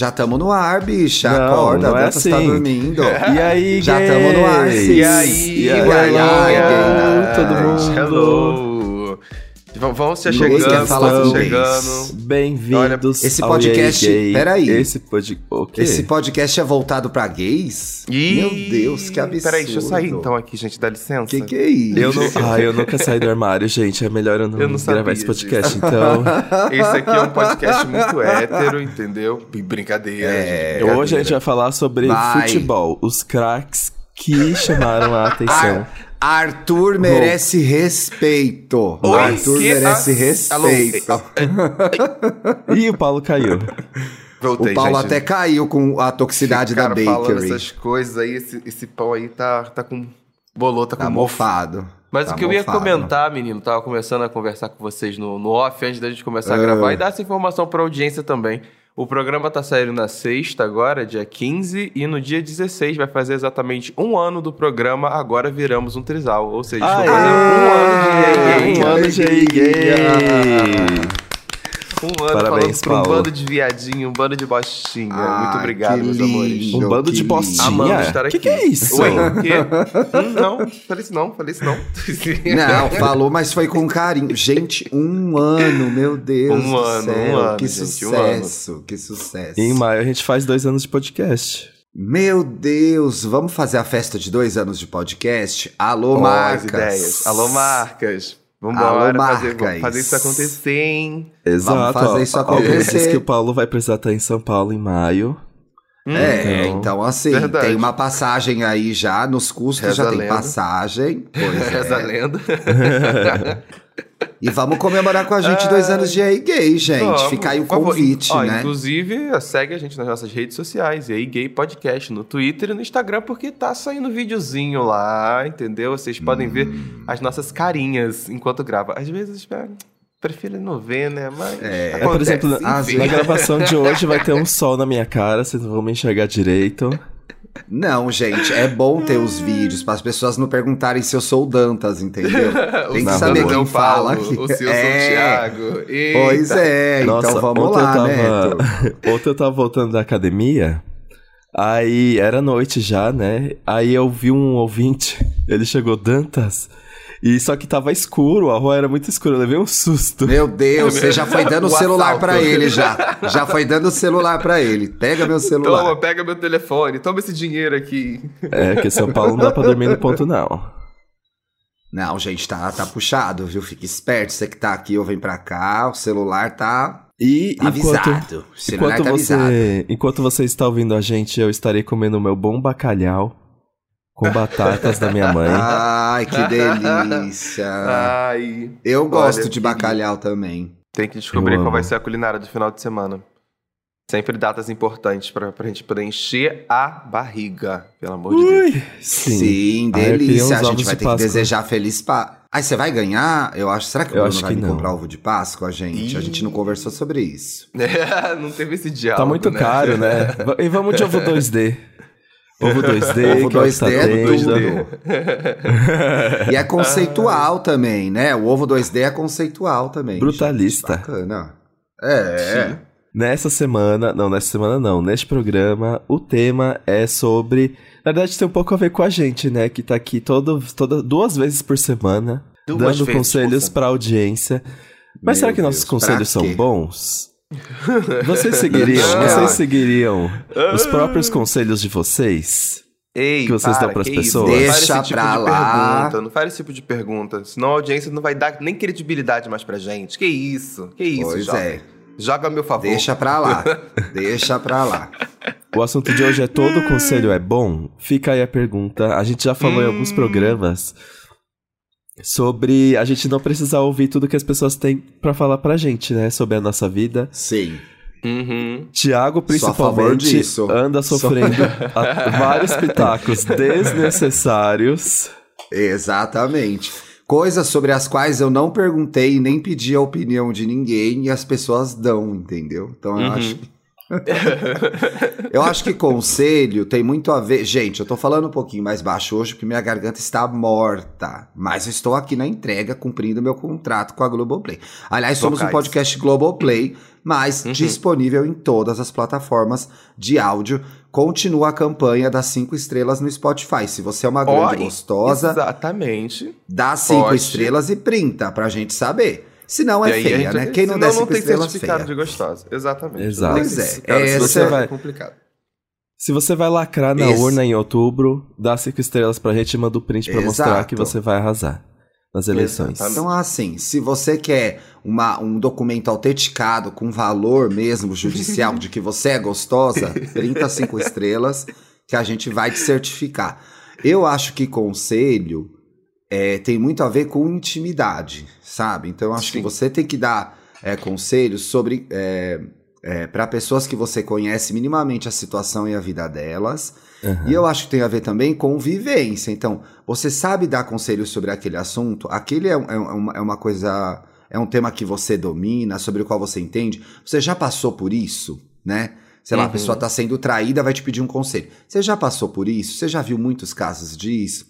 Já estamos no ar, bicha. Não, Acorda, não é a assim. tá dormindo. E aí, Já gays? tamo no ar. E aí, E aí, galera? todo mundo? Hello! V- Vamos já Luiz chegando, quer falar vamos com chegando. Bem-vindos Esse podcast- Gay. peraí. Esse podcast... O quê? Esse podcast é voltado pra gays? Ih, Meu Deus, que absurdo. Peraí, deixa eu sair então aqui, gente, dá licença. Que que é isso? Eu não... Ah, eu nunca saí do armário, gente. É melhor eu não, Eu não gravar sabia esse podcast, então... Esse aqui é um podcast muito hétero, entendeu? Brincadeira. É, gente, Hoje a gente vai falar sobre Vai. futebol. Os craques que chamaram a atenção. Ar- Arthur merece respeito. Oi, Arthur merece ah, alô? respeito. E o Paulo caiu. Voltei, o Paulo gente. até caiu com a toxicidade da Ficaram falando bakery. essas coisas aí, esse, esse pão aí tá, tá com bolota Tá com mofo. mofado. Mas Tá o que eu ia mofado. comentar, menino, tava começando a conversar com vocês no, no off antes da gente começar a Ah. gravar e dar essa informação pra audiência também. O programa tá saindo na sexta agora, dia 15, e no dia 16 vai fazer exatamente um ano do programa Agora Viramos um Trisal. Ou seja, Aê! estou fazendo um ano de EA. Um ano de EA. Um ano Parabéns, falando pra um bando de viadinho, um bando de bostinha. Ai, Muito obrigado, que meus lindo. amores. Um bando que de lindo. postinha. Amamos estar Que aqui. que é isso? Oi, o quê? Hum, não, falei isso não, falei isso não. Não, falou, mas foi com carinho. Gente, um ano, meu Deus Um do ano, céu. um ano, que gente, um sucesso, que sucesso. E em maio a gente faz dois anos de podcast. Meu Deus, vamos fazer a festa de dois anos de podcast? Alô, Boas marcas. ideias. Alô, marcas. Vambora Alô, fazer, vamos fazer isso acontecer, hein? Exato. fazer ó, isso acontecer. Diz que o Paulo vai precisar estar em São Paulo em maio. É, Então, então assim, verdade. tem uma passagem aí já, nos custos Reza já tem lenda. passagem. Pois Essa é. lenda. E vamos comemorar com a gente dois anos de EA Gay, gente. Vamos, Fica aí o por convite, Ó, né? Inclusive, segue a gente nas nossas redes sociais, e aí Gay Podcast, no Twitter e no Instagram, porque tá saindo videozinho lá, entendeu? Vocês podem ver Hum. as nossas carinhas enquanto grava. Às vezes, é, prefiro não ver, né? Mas É, É, por acontece, exemplo, às enfim. na gravação de hoje vai ter um sol na minha cara, vocês não vão me enxergar direito. Não, gente, é bom ter os vídeos para as pessoas não perguntarem se eu sou o Dantas, entendeu? Tem que O saber quem é o fala Paulo, aqui. O seu É. Santiago. Pois é, então vamos ontem lá, eu né? Ontem eu tava voltando da academia, aí era noite já, né? Aí eu vi um ouvinte, ele chegou, Dantas, e só que tava escuro, a rua era muito escura, eu levei um susto. Meu Deus, você já foi dando o celular pra ele já. Já foi dando o celular pra ele. Pega meu celular. Toma, pega meu telefone, toma esse dinheiro aqui. É, que São Paulo não dá pra dormir no ponto não. Não, gente, tá, tá puxado, viu? Fica esperto, você que tá aqui ou vem pra cá, o celular tá, E tá enquanto, avisado. Enquanto, tá avisado. você, enquanto você está ouvindo a gente, eu estarei comendo o meu bom bacalhau com batatas da minha mãe. Ai, que delícia. Ai. Eu gosto olha, de que bacalhau também. Tem que descobrir qual vai ser a culinária do final de semana. Sempre datas importantes pra, pra gente poder encher a barriga, pelo amor de Deus. Ui, sim. Sim, delícia. A gente vai ter que desejar feliz Páscoa. Ai, você vai ganhar? Eu acho. Será que o Eu Bruno acho vai que me não. comprar ovo de Páscoa, gente? A gente não conversou sobre isso. não teve esse diálogo, Tá muito né? caro, né? E vamos de ovo 2D. Ovo 2D, Ovo que é o que tá 2D é tudo. E é conceitual também, né? O ovo 2D é conceitual também. Brutalista. gente. Bacana. É. Sim. Nessa semana, não, nessa semana não, neste programa, o tema é sobre. Na verdade, tem um pouco a ver com a gente, né? Que tá aqui todo, toda, duas vezes por semana, Duas dando vezes conselhos pra audiência. Mas Meu será que nossos Deus, conselhos são bons? Vocês seguiriam, Não. vocês seguiriam os próprios conselhos de vocês? Ei, que vocês para, dão pras que isso? pessoas? Não Deixa faz esse tipo pra de lá. pergunta, não faz esse tipo de pergunta. Senão a audiência não vai dar nem credibilidade mais pra gente. Que isso? Que isso, Pois jovem? é. Joga a meu favor. Deixa pra lá. Deixa pra lá. O assunto de hoje é todo conselho é bom? Fica aí a pergunta. A gente já falou em Hum. alguns programas sobre a gente não precisar ouvir tudo que as pessoas têm pra falar pra gente, né? Sobre a nossa vida. Sim. Uhum. Tiago, principalmente, disso. anda sofrendo vários pitacos desnecessários. Exatamente. Coisas sobre as quais eu não perguntei e nem pedi a opinião de ninguém e as pessoas dão, entendeu? Então eu Uhum. acho. eu acho que conselho tem muito a ver. Gente, eu tô falando um pouquinho mais baixo hoje porque minha garganta está morta. Mas eu estou aqui na entrega cumprindo meu contrato com a Globoplay. Aliás, somos Vocais. um podcast Globoplay, mas Uhum. disponível em todas as plataformas de áudio. Continua a campanha das cinco estrelas no Spotify. Se você é uma grande Ó, gostosa, Exatamente. dá cinco Pode. estrelas e printa pra gente saber. Se não é feia, gente- né? Quem não der cinco tem estrelas, certificado feia. de gostosa. Exatamente. Exato. Pois é, essa- você vai... É complicado. Se você vai lacrar na Esse- urna em outubro, dá cinco estrelas pra gente e manda o print pra mostrar Exato. que você vai arrasar nas eleições. Exatamente. Então, assim, se você quer uma, um documento autenticado com valor mesmo judicial de que você é gostosa, 35 estrelas, que a gente vai te certificar. Eu acho que conselho é, tem muito a ver com intimidade, sabe? Então, acho Sim. que você tem que dar é, conselhos sobre. É, para pessoas que você conhece minimamente a situação e a vida delas. Aham. E eu acho que tem a ver também com vivência. Então, você sabe dar conselhos sobre aquele assunto? Aquele é, é uma, é uma coisa. É um tema que você domina, sobre o qual você entende. Você já passou por isso, né? Sei lá, a Uhum. pessoa está sendo traída, vai te pedir um conselho. Você já passou por isso? Você já viu muitos casos disso?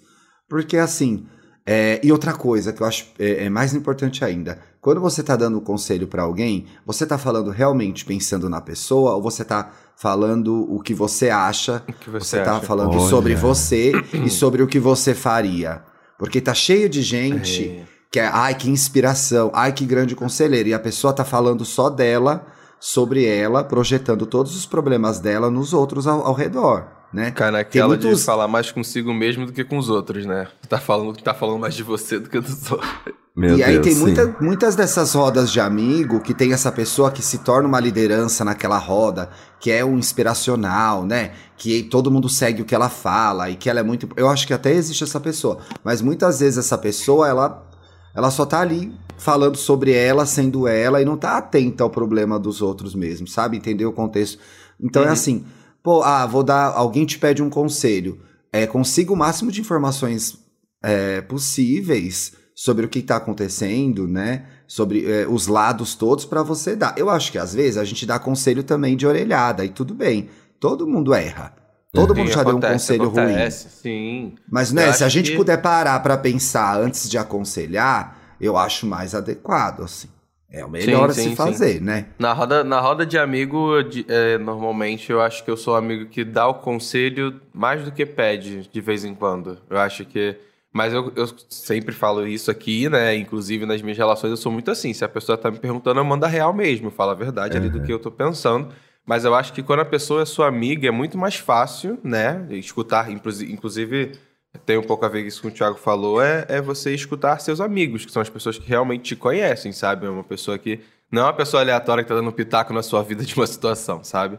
Porque assim. É, e outra coisa que eu acho é, é mais importante ainda. Quando você está dando um conselho para alguém, você está falando realmente pensando na pessoa ou você está falando o que você acha O que você, tá acha? falando Olha. sobre você e sobre o que você faria. Porque tá cheio de gente É. que é, ai, que inspiração, ai, que grande conselheiro. E a pessoa tá falando só dela, sobre ela, projetando todos os problemas dela nos outros ao, ao redor, né? Cai naquela muitos- de falar mais consigo mesmo do que com os outros, né? Tá falando, tá falando mais de você do que dos outros. Meu e aí Deus, tem sim. muita- muitas dessas rodas de amigo que tem essa pessoa que se torna uma liderança naquela roda, que é um inspiracional, né? Que todo mundo segue o que ela fala e que ela é muito. Eu acho que até existe essa pessoa, mas muitas vezes essa pessoa ela, ela só tá ali falando sobre ela, sendo ela e não tá atenta ao problema dos outros mesmo, sabe? Entendeu o contexto? Então é Uhum. assim, pô, ah, vou dar. Alguém te pede um conselho. É, consiga o máximo de informações é, possíveis sobre o que está acontecendo, né? Sobre é, os lados todos para você dar. Eu acho que às vezes a gente dá conselho também de orelhada e tudo bem. Todo mundo erra. Todo Sim, mundo já deu um acontece, conselho ruim. acontece, Sim. Mas Eu né, se a gente que- puder parar para pensar antes de aconselhar, eu acho mais adequado, assim. É o melhor a Sim, se sim, fazer, né? Na roda, na roda de amigo, de- é, normalmente eu acho que eu sou amigo que dá o conselho mais do que pede de vez em quando. Eu acho que. Mas eu, eu sempre falo isso aqui, né? Inclusive nas minhas relações eu sou muito assim. Se a pessoa tá me perguntando, eu mando a real mesmo. Eu falo a verdade ali do que eu tô pensando. Mas eu acho que quando a pessoa é sua amiga é muito mais fácil, né? Escutar, inclusive tem um pouco a ver com isso que o Thiago falou, é, é você escutar seus amigos, que são as pessoas que realmente te conhecem, sabe? É uma pessoa que. Não é uma pessoa aleatória que tá dando pitaco na sua vida de uma situação, sabe?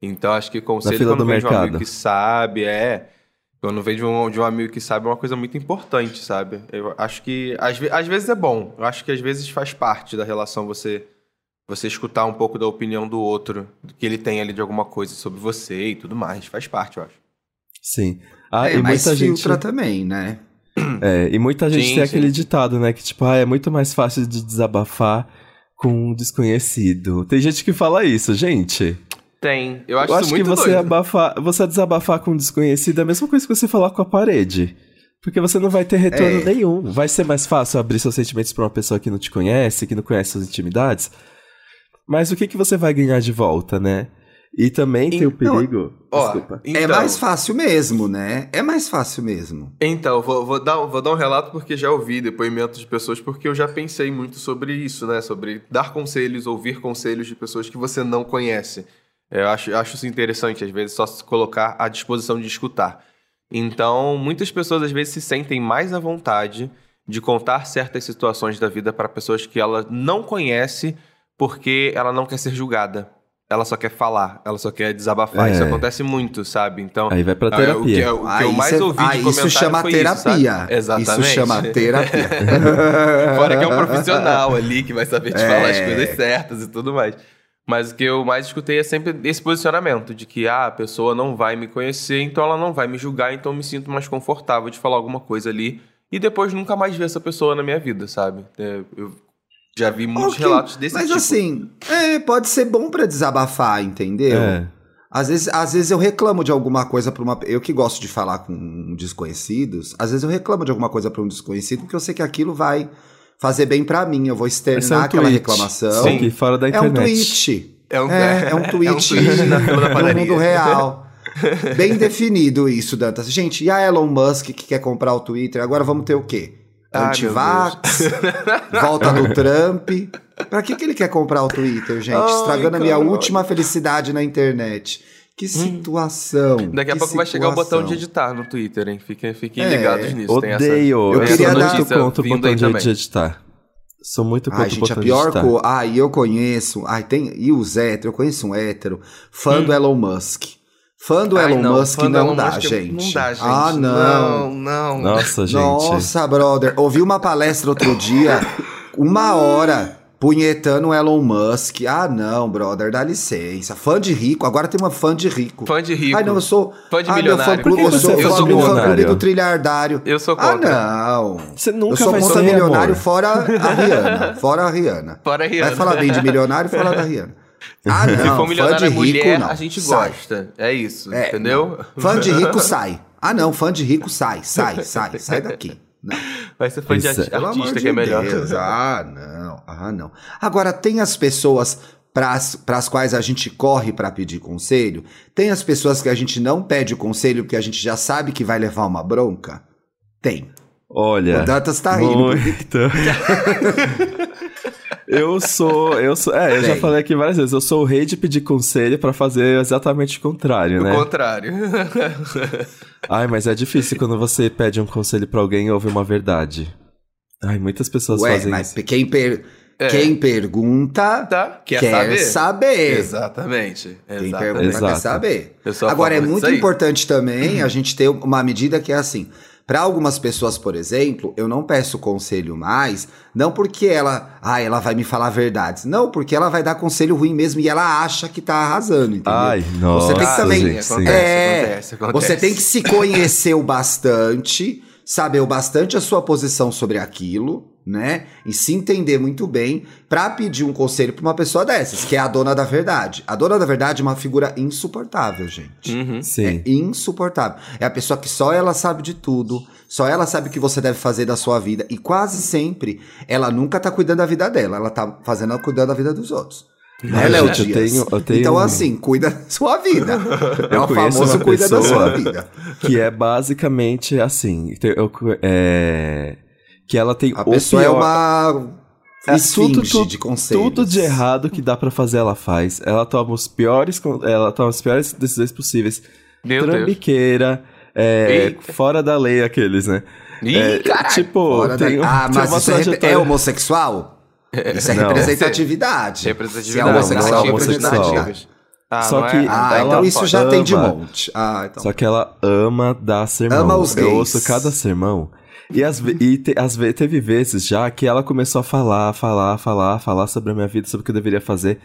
Então acho que conselho quando do vem de um mercado. amigo que sabe, é. Quando vem de um, de um amigo que sabe é uma coisa muito importante, sabe? Eu acho que às, às vezes é bom. Eu acho que às vezes faz parte da relação você você escutar um pouco da opinião do outro, do que ele tem ali de alguma coisa sobre você e tudo mais. Faz parte, eu acho. Sim. Ah, é, e mas muita gente. filtra também, né? É, e muita gente Sim, tem sim. aquele ditado, né? Que tipo, ah, é muito mais fácil de desabafar com um desconhecido. Tem gente que fala isso, gente. Tem. Eu acho Eu acho que muito você doido. abafar, você desabafar com um desconhecido é a mesma coisa que você falar com a parede. Porque você não vai ter retorno É. nenhum. Vai ser mais fácil abrir seus sentimentos pra uma pessoa que não te conhece, que não conhece suas intimidades. Mas o que, que você vai ganhar de volta, né? E também tem o Então, perigo. Ó, Desculpa. É então- mais fácil mesmo, né? É mais fácil mesmo. Então, vou, vou dar, vou dar um relato porque já ouvi depoimentos de pessoas, porque eu já pensei muito sobre isso, né? Sobre dar conselhos, ouvir conselhos de pessoas que você não conhece. Eu acho, acho isso interessante, às vezes, só se colocar à disposição de escutar. Então, muitas pessoas às vezes se sentem mais à vontade de contar certas situações da vida para pessoas que ela não conhece porque ela não quer ser julgada. Ela só quer falar, ela só quer desabafar. É. Isso acontece muito, sabe? Então, Aí vai pra ah, terapia. O que, o que eu mais cê- ouvi ah, de isso chama foi terapia. Isso, sabe? Exatamente. Isso chama terapia. Fora que é um profissional ali que vai saber te falar as É. coisas certas e tudo mais. Mas o que eu mais escutei é sempre esse posicionamento de que ah, a pessoa não vai me conhecer, então ela não vai me julgar, então eu me sinto mais confortável de falar alguma coisa ali e depois nunca mais ver essa pessoa na minha vida, sabe? É, eu Já vi muitos Ok, relatos desse Mas tipo. assim, é, pode ser bom pra desabafar, entendeu? É. Às vezes, às vezes eu reclamo de alguma coisa pra uma. Eu que gosto de falar com desconhecidos, às vezes eu reclamo de alguma coisa pra um desconhecido, porque eu sei que aquilo vai fazer bem pra mim. Eu vou é externar um aquela tweet. reclamação. Sim, fora da É um internet. tweet. É um, É, é um tweet, é um tweet na padaria. mundo real. Bem definido isso, Dantas. Gente, e a Elon Musk que quer comprar o Twitter? Agora vamos ter o quê? Antivax, volta do Trump. Pra que, que ele quer comprar o Twitter, gente? Ai, Estragando a minha última felicidade na internet. Que situação. Hum. Daqui a que pouco vai chegar o botão de situação. editar no Twitter, hein? Fiquem, fiquem É, ligados nisso. tem essa- Odeio. Eu Eu queria sou dar- muito contra o botão de, editar. Sou muito contra Ai, o gente, botão a de pior coisa. Ai, eu conheço. Ai, tem. E os héteros, eu conheço um hétero, fã do Elon Musk. Fã do. Ai, Elon não, Musk não Elon dá, Musk gente. Não dá, gente. Ah, não. Não, não. Nossa, gente. Nossa, brother. Ouvi uma palestra outro dia, uma hora, punhetando o Elon Musk. Ah, não, brother, dá licença. Fã de rico, agora tem uma fã de rico. Fã de rico. Ai, não, eu sou. Fã de ah, meu milionário. fã clube, eu sou, é eu fã sou fã clube do trilhardário. Eu sou Ah, contra. não. Você nunca eu sou vai contra ser, milionário amor. fora a Rihanna. Fora a Rihanna. Fora a Rihanna. Vai falar bem de milionário fora da Rihanna. Ah, não. Se for fã milionário de é rico, mulher, não. a gente Sai. gosta. É isso, É, entendeu? não. Fã de rico sai. Ah, não, fã de rico sai, sai, sai, sai daqui. Não. Vai ser fã de Pois é. amor artista de que é melhor. Deus. Ah, não. Ah, não. Agora, tem as pessoas para as quais a gente corre para pedir conselho? Tem as pessoas que a gente não pede conselho porque a gente já sabe que vai levar uma bronca? Tem. Olha. O Dantas tá rindo. Muito. eu sou. Eu sou. É, eu já Tem. falei aqui várias vezes. Eu sou o rei de pedir conselho pra fazer exatamente o contrário, O né? contrário. Ai, mas é difícil quando você pede um conselho pra alguém e ouve uma verdade. Ai, muitas pessoas Ué, fazem mas isso. quem, per- É. quem pergunta tá? Quer, quer saber? saber. Exatamente. Quem Exatamente. pergunta quer Exato. saber. Sou a Agora, é muito importante também a gente ter uma medida que é assim. Para algumas pessoas, por exemplo, eu não peço conselho mais, não porque ela, ah, ela vai me falar verdades, não, porque ela vai dar conselho ruim mesmo e ela acha que tá arrasando, entendeu? Ai, nossa, Você tem que também- gente. Acontece, É, acontece, acontece. Você tem que se conhecer o bastante, saber o bastante a sua posição sobre aquilo, né? E se entender muito bem pra pedir um conselho pra uma pessoa dessas, que é a dona da verdade. A dona da verdade é uma figura insuportável, gente. Uhum. Sim. É insuportável. É a pessoa que só ela sabe de tudo, só ela sabe o que você deve fazer da sua vida. E quase sempre ela nunca tá cuidando da vida dela, ela tá fazendo cuidando da vida dos outros. Né, Léo eu tenho- eu tenho Então, assim, cuida da sua vida. é Eu o conheço famoso uma cuida da pessoa- sua vida. Que é basicamente assim. eu- é, que ela tem A o pessoa é pior- uma É tudo, tudo, de conselhos. Tudo de errado que dá pra fazer, ela faz. Ela toma os piores, ela toma as piores decisões possíveis. Meu Deus. Trambiqueira, é, fora da lei aqueles, né? Ih, É, caralho. Tipo, da- tem, um- Ah, tem mas uma isso é, trajetória- é homossexual? Isso é Não. representatividade. Se é Representatividade. homossexual, não é é homossexual. representatividade. Ah, Só não que- é? Ah, então isso já tem de ama. monte. Ah, então. Só que ela ama dar sermão. Ama os Eu gays. ouço cada sermão. E, ve- e te- ve- teve vezes já que ela começou a falar, falar, falar, falar sobre a minha vida, sobre o que eu deveria fazer.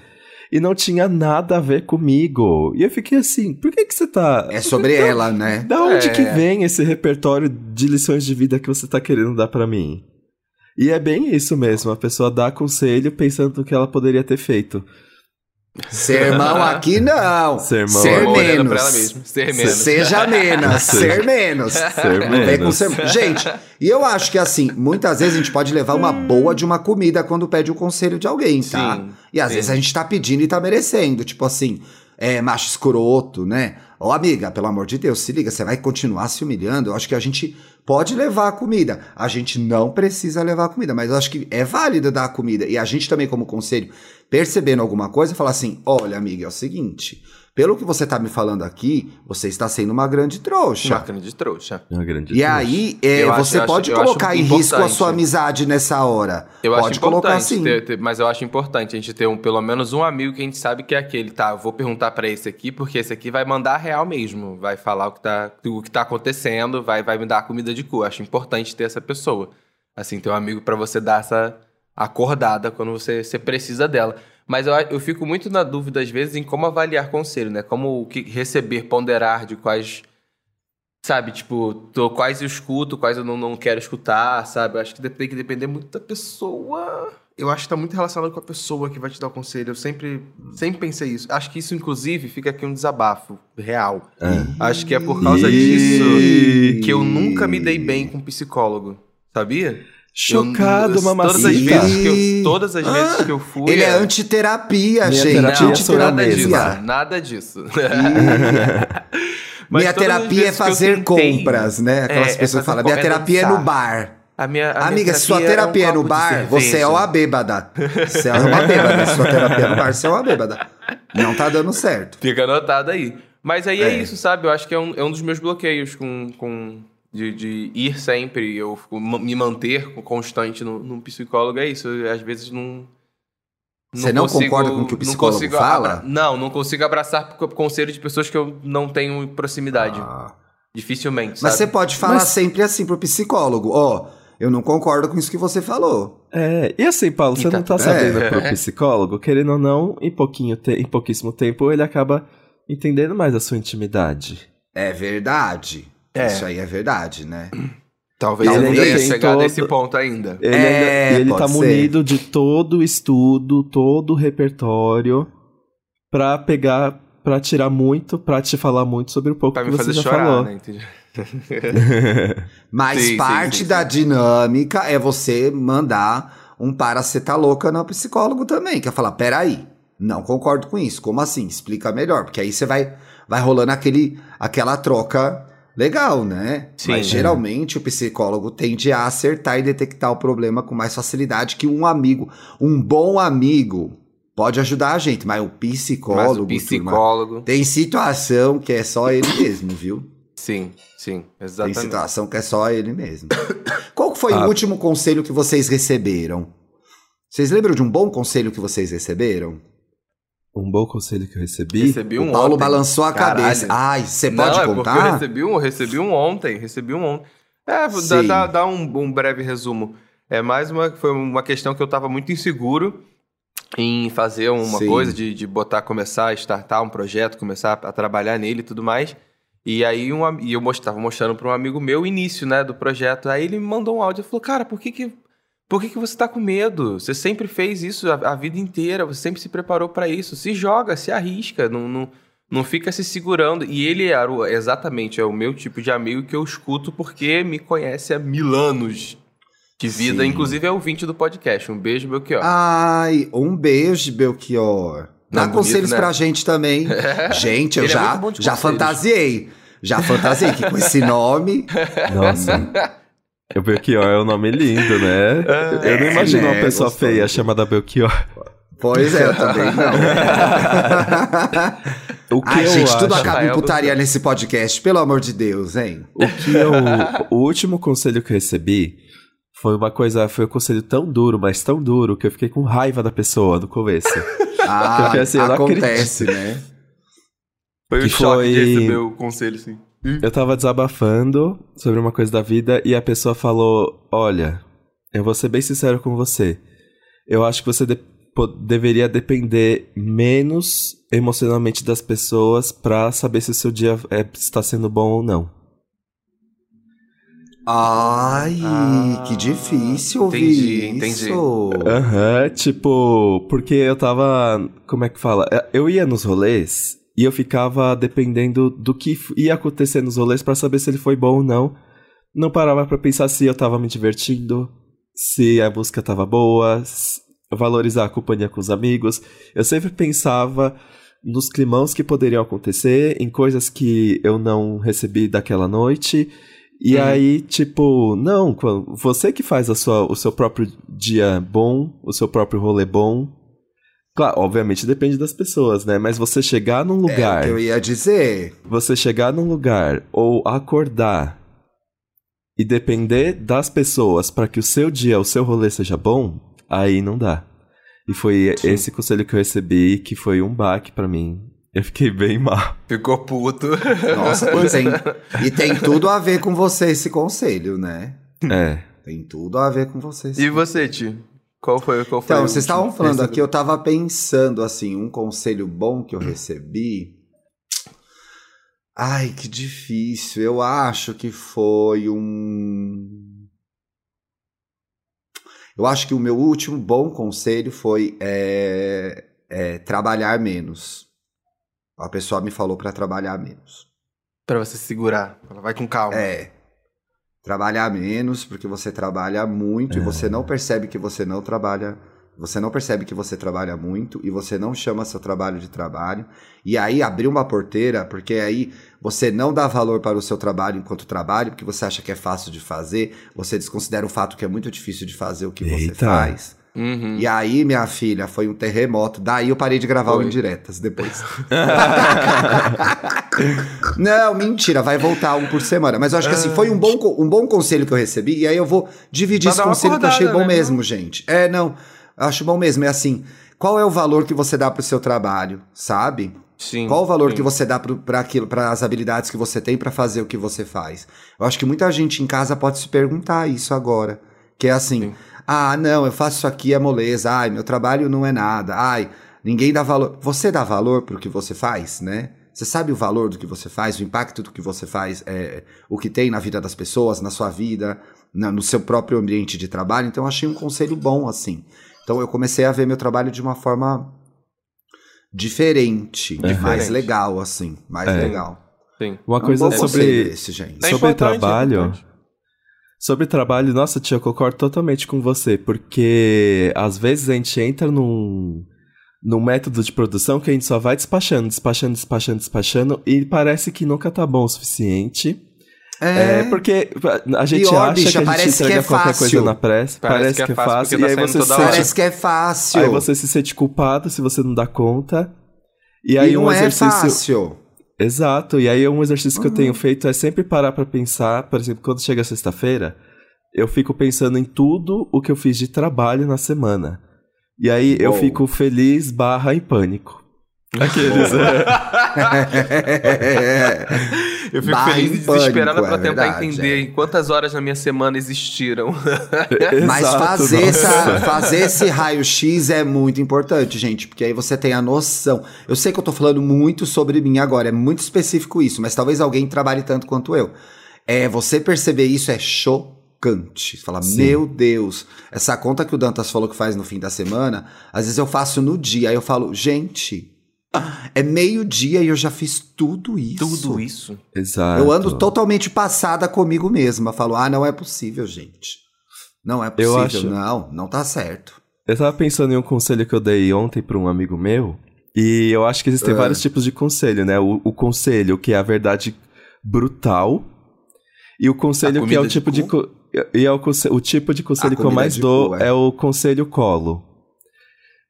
E não tinha nada a ver comigo. E eu fiquei assim, por que que você tá... É sobre ela, né? Da onde É. que vem esse repertório de lições de vida que você tá querendo dar pra mim? E é bem isso mesmo, a pessoa dá conselho pensando no que ela poderia ter feito. Sermão aqui não. Sermão Ser menos. pra ela mesmo. Ser menos. Seja menos. ser menos. Ser Não vem com menos. ser... Gente, e eu acho que assim, muitas vezes a gente pode levar uma boa de uma comida quando pede o conselho de alguém, tá? Sim, e às sim. vezes a gente tá pedindo e tá merecendo. Tipo assim, é macho escroto, né? Ô amiga, pelo amor de Deus, se liga, você vai continuar se humilhando. Eu acho que a gente pode levar a comida. A gente não precisa levar a comida, mas eu acho que é válido dar a comida. E a gente também, como conselho, percebendo alguma coisa, falar assim: olha, amiga, é o seguinte. Pelo que você tá me falando aqui, você está sendo uma grande trouxa. Máquina de trouxa. Uma grande E aí, é, você acho- pode acho colocar em risco a importante. sua amizade nessa hora. Eu pode acho colocar importante, sim. ter- ter- mas eu acho importante a gente ter um, pelo menos um amigo que a gente sabe que é aquele, tá? Eu vou perguntar pra esse aqui, porque esse aqui vai mandar real mesmo, vai falar o que tá, o que tá acontecendo, vai, vai me dar a comida de cu. Eu acho importante ter essa pessoa. Assim, ter um amigo pra você dar essa acordada quando você, você precisa dela. Mas eu, eu fico muito na dúvida, às vezes, em como avaliar conselho, né? Como o que receber, ponderar de quais Sabe, tipo, tô, quais eu escuto, quais eu não, não quero escutar, sabe? Eu acho que tem que depender muito da pessoa. Eu acho que tá muito relacionado com a pessoa que vai te dar o conselho. Eu sempre, sempre pensei isso. Acho que isso, inclusive, fica aqui um desabafo real. Acho que é por causa disso que eu nunca me dei bem com psicólogo. Sabia? Chocado, mamacita. Todas as vezes que eu, todas as vezes que eu fui. Ele é antiterapia, Minha gente. terapia sou eu nada disso. Nada disso. minha todas as terapia é fazer tentei- compras, né? Aquelas É, é pessoas fazer falam, minha é terapia é no bar. A minha, a minha Amiga, se sua terapia é um no copo de bar, você é uma bêbada. Você é uma bêbada. Se sua terapia é no bar, você é uma bêbada. Não tá dando certo. Fica anotado aí. Mas aí é, É. isso, sabe? Eu acho que é um, é um dos meus bloqueios com, com de, de ir sempre, eu me manter constante no, num psicólogo. É isso. Eu, às vezes não. Você não concorda com o que o não psicólogo consigo fala? abra- não, não consigo abraçar co- conselho de pessoas que eu não tenho proximidade. Ah. Dificilmente. Mas sabe? você pode falar Mas- sempre assim pro psicólogo, ó, eu não concordo com isso que você falou. É, e assim, Paulo, você tá não tá tudo sabendo bem. pro psicólogo, querendo ou não, em, pouquinho te- em pouquíssimo tempo, ele acaba entendendo mais a sua intimidade. É verdade. É. Isso aí é verdade, né? Talvez Ele ainda tenha chegado todo- nesse ponto ainda. Ele, É, ainda, e ele tá ser. munido de todo o estudo, todo o repertório pra pegar, pra tirar muito, pra te falar muito sobre o pouco Pra que me você fazer já chorar, falou. né? Entendi. Mas Sim, parte sim, da sim. dinâmica é você mandar um paracetalôca no psicólogo também, que é falar, peraí, não concordo com isso, como assim? Explica melhor, porque aí você vai, vai rolando aquele, aquela troca legal, né? Sim. Mas geralmente o psicólogo tende a acertar e detectar o problema com mais facilidade que um amigo, um bom amigo pode ajudar a gente, mas o psicólogo, Mas o turma, psicólogo. tem situação que é só ele mesmo, viu? Sim, sim, Tem exatamente. situação que é só ele mesmo. Qual foi Ah. o último conselho que vocês receberam? Vocês lembram de um bom conselho que vocês receberam? Um bom conselho que eu recebi. Recebi um o Paulo ontem. balançou a Caralho. cabeça. Ai, você Não, pode é porque eu contar? recebi um, eu recebi um ontem, recebi um ontem. É, dar, dar, dar um, um breve resumo. É mais uma, foi uma questão que eu tava muito inseguro em fazer uma Sim. coisa, de, de botar, começar a startar um projeto, começar a trabalhar nele e tudo mais. E aí um, e eu most- tava mostrando para um amigo meu o início, né, do projeto. Aí ele me mandou um áudio e falou, cara, por que que, por que que você tá com medo? Você sempre fez isso a, a vida inteira, você sempre se preparou para isso. Se joga, se arrisca, não, não, não fica se segurando. E ele era o- exatamente é o meu tipo de amigo que eu escuto porque me conhece há mil anos de vida. Sim. Inclusive é ouvinte do podcast. Um beijo, ó. Ai, um beijo, Belchior. Dá Não, conselhos bonito, né? pra gente também. Gente, eu Ele é já, de já fantasiei. Já fantasiei que com esse nome. Nossa. O Belchior é um nome lindo, né? eu não imagino né? uma pessoa feia chamada Belchior. Pois é, eu também não. O que Ai, eu gente, tudo acaba em putaria nesse podcast, pelo amor de Deus, hein? O que eu. o último conselho que eu recebi foi uma coisa. Foi um conselho tão duro, mas tão duro, que eu fiquei com raiva da pessoa no começo. Ah, Porque, assim, eu não acontece, né? Foi que um choque de foi- receber o conselho, sim. Eu tava desabafando sobre uma coisa da vida e a pessoa falou: Olha, eu vou ser bem sincero com você. Eu acho que você de- deveria depender menos emocionalmente das pessoas pra saber se o seu dia é- está sendo bom ou não. Ai, Ah, que difícil ouvir entendi, entendi. isso. Aham, tipo, porque eu tava. Como é que fala? É, Eu ia nos rolês e eu ficava dependendo do que ia acontecer nos rolês pra saber se ele foi bom ou não. Não parava pra pensar se eu tava me divertindo, se a música tava boa, valorizar a companhia com os amigos. Eu sempre pensava nos climãos que poderiam acontecer, em coisas que eu não recebi daquela noite. E Uhum. aí, tipo, não, você que faz a sua, o seu próprio dia bom, o seu próprio rolê bom. Claro, obviamente depende das pessoas, né? Mas você chegar num É o lugar, que eu ia dizer. você chegar num lugar ou acordar e depender das pessoas para que o seu dia, o seu rolê seja bom, aí não dá. E foi Sim. esse conselho que eu recebi que foi um baque pra mim. Eu fiquei bem mal. Ficou puto. Nossa, e tem, e tem tudo a ver com você esse conselho, né? É. Tem tudo a ver com você. esse E você, Ti? Qual foi, qual foi Então, o vocês estavam falando aqui, eu tava pensando assim, um conselho bom que eu recebi. Ai, que difícil. Eu acho que foi um. Eu acho que o meu último bom conselho foi é, é, trabalhar menos. A pessoa me falou para trabalhar menos. Pra você segurar. Ela vai com calma. É. Trabalhar menos, porque você trabalha muito e você não percebe que você não trabalha. Você não percebe que você trabalha muito e você não chama seu trabalho de trabalho. E aí abrir uma porteira, porque aí você não dá valor para o seu trabalho enquanto trabalho, porque você acha que é fácil de fazer, você desconsidera o fato que é muito difícil de fazer o que você Eita. faz. Uhum. E aí, minha filha, foi um terremoto. Daí eu parei de gravar o Foi. Indiretas depois. Não, mentira, vai voltar um por semana. Mas eu acho que assim, foi um bom, um bom conselho que eu recebi. E aí eu vou dividir esse conselho que eu achei acordada, bom né, mesmo, gente. É, não, eu acho bom mesmo. É assim, qual é o valor que você dá pro seu trabalho, sabe? Sim. Qual o valor sim. que você dá para aquilo, para as habilidades que você tem para fazer o que você faz? Eu acho que muita gente em casa pode se perguntar isso agora, que é assim: Sim. Ah, não, eu faço isso aqui é moleza, ai, meu trabalho não é nada, ai, ninguém dá valor. Você dá valor pro que você faz, né? Você sabe o valor do que você faz, o impacto do que você faz, é, o que tem na vida das pessoas, na sua vida, na- no seu próprio ambiente de trabalho. Então, eu achei um conselho bom, assim. Então, eu comecei a ver meu trabalho de uma forma diferente, mais Diferente. legal, assim, mais É. legal. Sim. Uma É coisa bom sobre, esse, gente. É sobre é trabalho. Sobre trabalho, nossa, tia, eu concordo totalmente com você, porque às vezes a gente entra num, num método de produção que a gente só vai despachando, despachando, despachando, despachando, e parece que nunca tá bom o suficiente. É, porque a gente Pior, acha bicha, que a gente parece que entrega é qualquer fácil. coisa na pressa, parece, que é fácil, porque e tá aí você, se toda hora. sente, Parece que é fácil. aí você se sente culpado se você não dá conta. E E aí não um é exercício. fácil. Exato, e aí um exercício que eu Uhum. tenho feito é sempre parar pra pensar, por exemplo, quando chega sexta-feira, eu fico pensando em tudo o que eu fiz de trabalho na semana. E aí eu fico feliz barra em pânico. Aqueles, é. Eu fico Barra feliz e desesperado pânico, pra é tentar verdade, entender é. em quantas horas na minha semana existiram. Mas Exato, fazer, nossa. essa, fazer esse raio-x é muito importante, gente, porque aí você tem a noção. Eu sei que eu tô falando muito sobre mim agora, é muito específico isso, mas talvez alguém trabalhe tanto quanto eu. É, você perceber isso é chocante. Você fala, Sim. meu Deus, essa conta que o Dantas falou que faz no fim da semana, às vezes eu faço no dia, aí eu falo, gente, é meio-dia e eu já fiz tudo isso. Tudo isso. Exato. Eu ando totalmente passada comigo mesma. Falo, ah, não é possível, gente. Não é Eu possível. acho- Não, não tá certo. Eu tava pensando em um conselho que eu dei ontem pra um amigo meu, e eu acho que existem Ah. vários tipos de conselho, né? O, o conselho que é a verdade brutal, e o conselho que é o de tipo de. cu? co- E é o, conse- o tipo de conselho que eu mais de dou cu, é. é o conselho colo.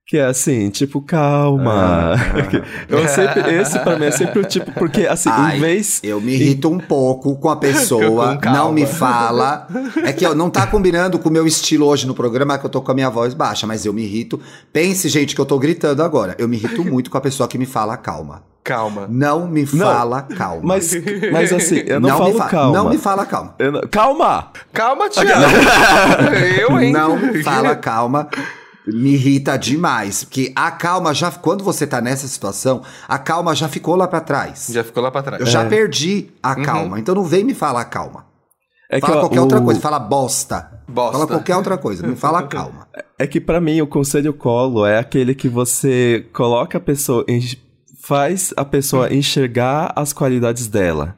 Que é assim, tipo, calma. eu sempre, esse pra mim é sempre o tipo, porque assim, Ai, em vez. Eu me irrito um pouco com a pessoa, Com não me fala. É que ó, não tá combinando com o meu estilo hoje no programa, que eu tô com a minha voz baixa, mas eu me irrito. Pense, gente, que eu tô gritando agora. Eu me irrito muito com a pessoa que me fala calma. Calma. Não me fala calma. Mas, mas assim, eu não, me falo fa- calma. Não me fala calma. Não- calma! Calma, Tiago. eu, hein? Não me fala calma. Me irrita demais. Porque a calma já. Quando você tá nessa situação, a calma já ficou lá pra trás. Já ficou lá pra trás. Eu já É. perdi a Uhum. calma. Então não vem me falar calma. É fala ó, qualquer outra o- coisa. Fala bosta. Bosta. Fala qualquer outra coisa. Me fala calma. É que pra mim o conselho colo é aquele que você coloca a pessoa, faz a pessoa enxergar as qualidades dela.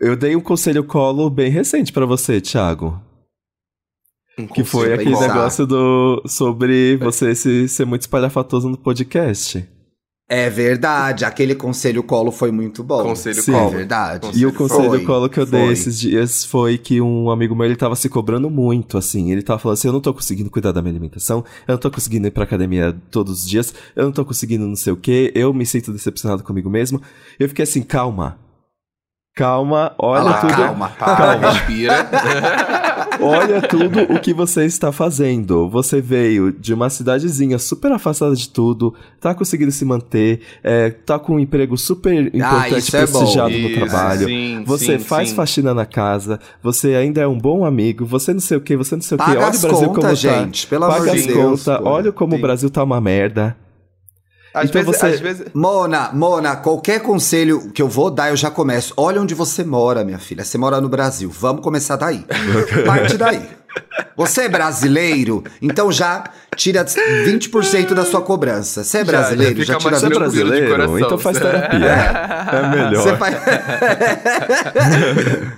Eu dei um conselho colo bem recente pra você, Thiago, Um que foi conselho aquele pensar. negócio do sobre você se, ser muito espalhafatoso no podcast. É verdade. Aquele conselho colo foi muito bom. Conselho Sim. É colo. verdade. E o Foi, conselho colo que eu dei foi. esses dias foi que um amigo meu, ele tava se cobrando muito, assim. Ele tava falando assim, eu não tô conseguindo cuidar da minha alimentação, eu não tô conseguindo ir pra academia todos os dias, eu não tô conseguindo não sei o quê, eu me sinto decepcionado comigo mesmo. Eu fiquei assim, calma. Calma, olha Ah, tudo. calma. Para, Calma. respira. Olha tudo o que você está fazendo. Você veio de uma cidadezinha super afastada de tudo, tá conseguindo se manter, é, tá com um emprego super importante, isso é bom. prestigiado no trabalho. sim, Você sim, faz sim. faxina na casa, você ainda é um bom amigo, você não sei o que, você não sei o que. Paga Olha as o Brasil contas, como gente. tá. Pelo amor Paga de as Deus. contas, olha como o Brasil tá uma merda. Às, Então vezes, você- às vezes. Mona, Mona, qualquer conselho que eu vou dar, eu já começo. Olha onde você mora, minha filha. Você mora no Brasil. Vamos começar daí. Parte daí. Você é brasileiro, então já tira 20% da sua cobrança. Você é Já, brasileiro, já já, fica tira mais Você é 20%. de brasileiro? coração, Então faz terapia. É melhor. Você faz...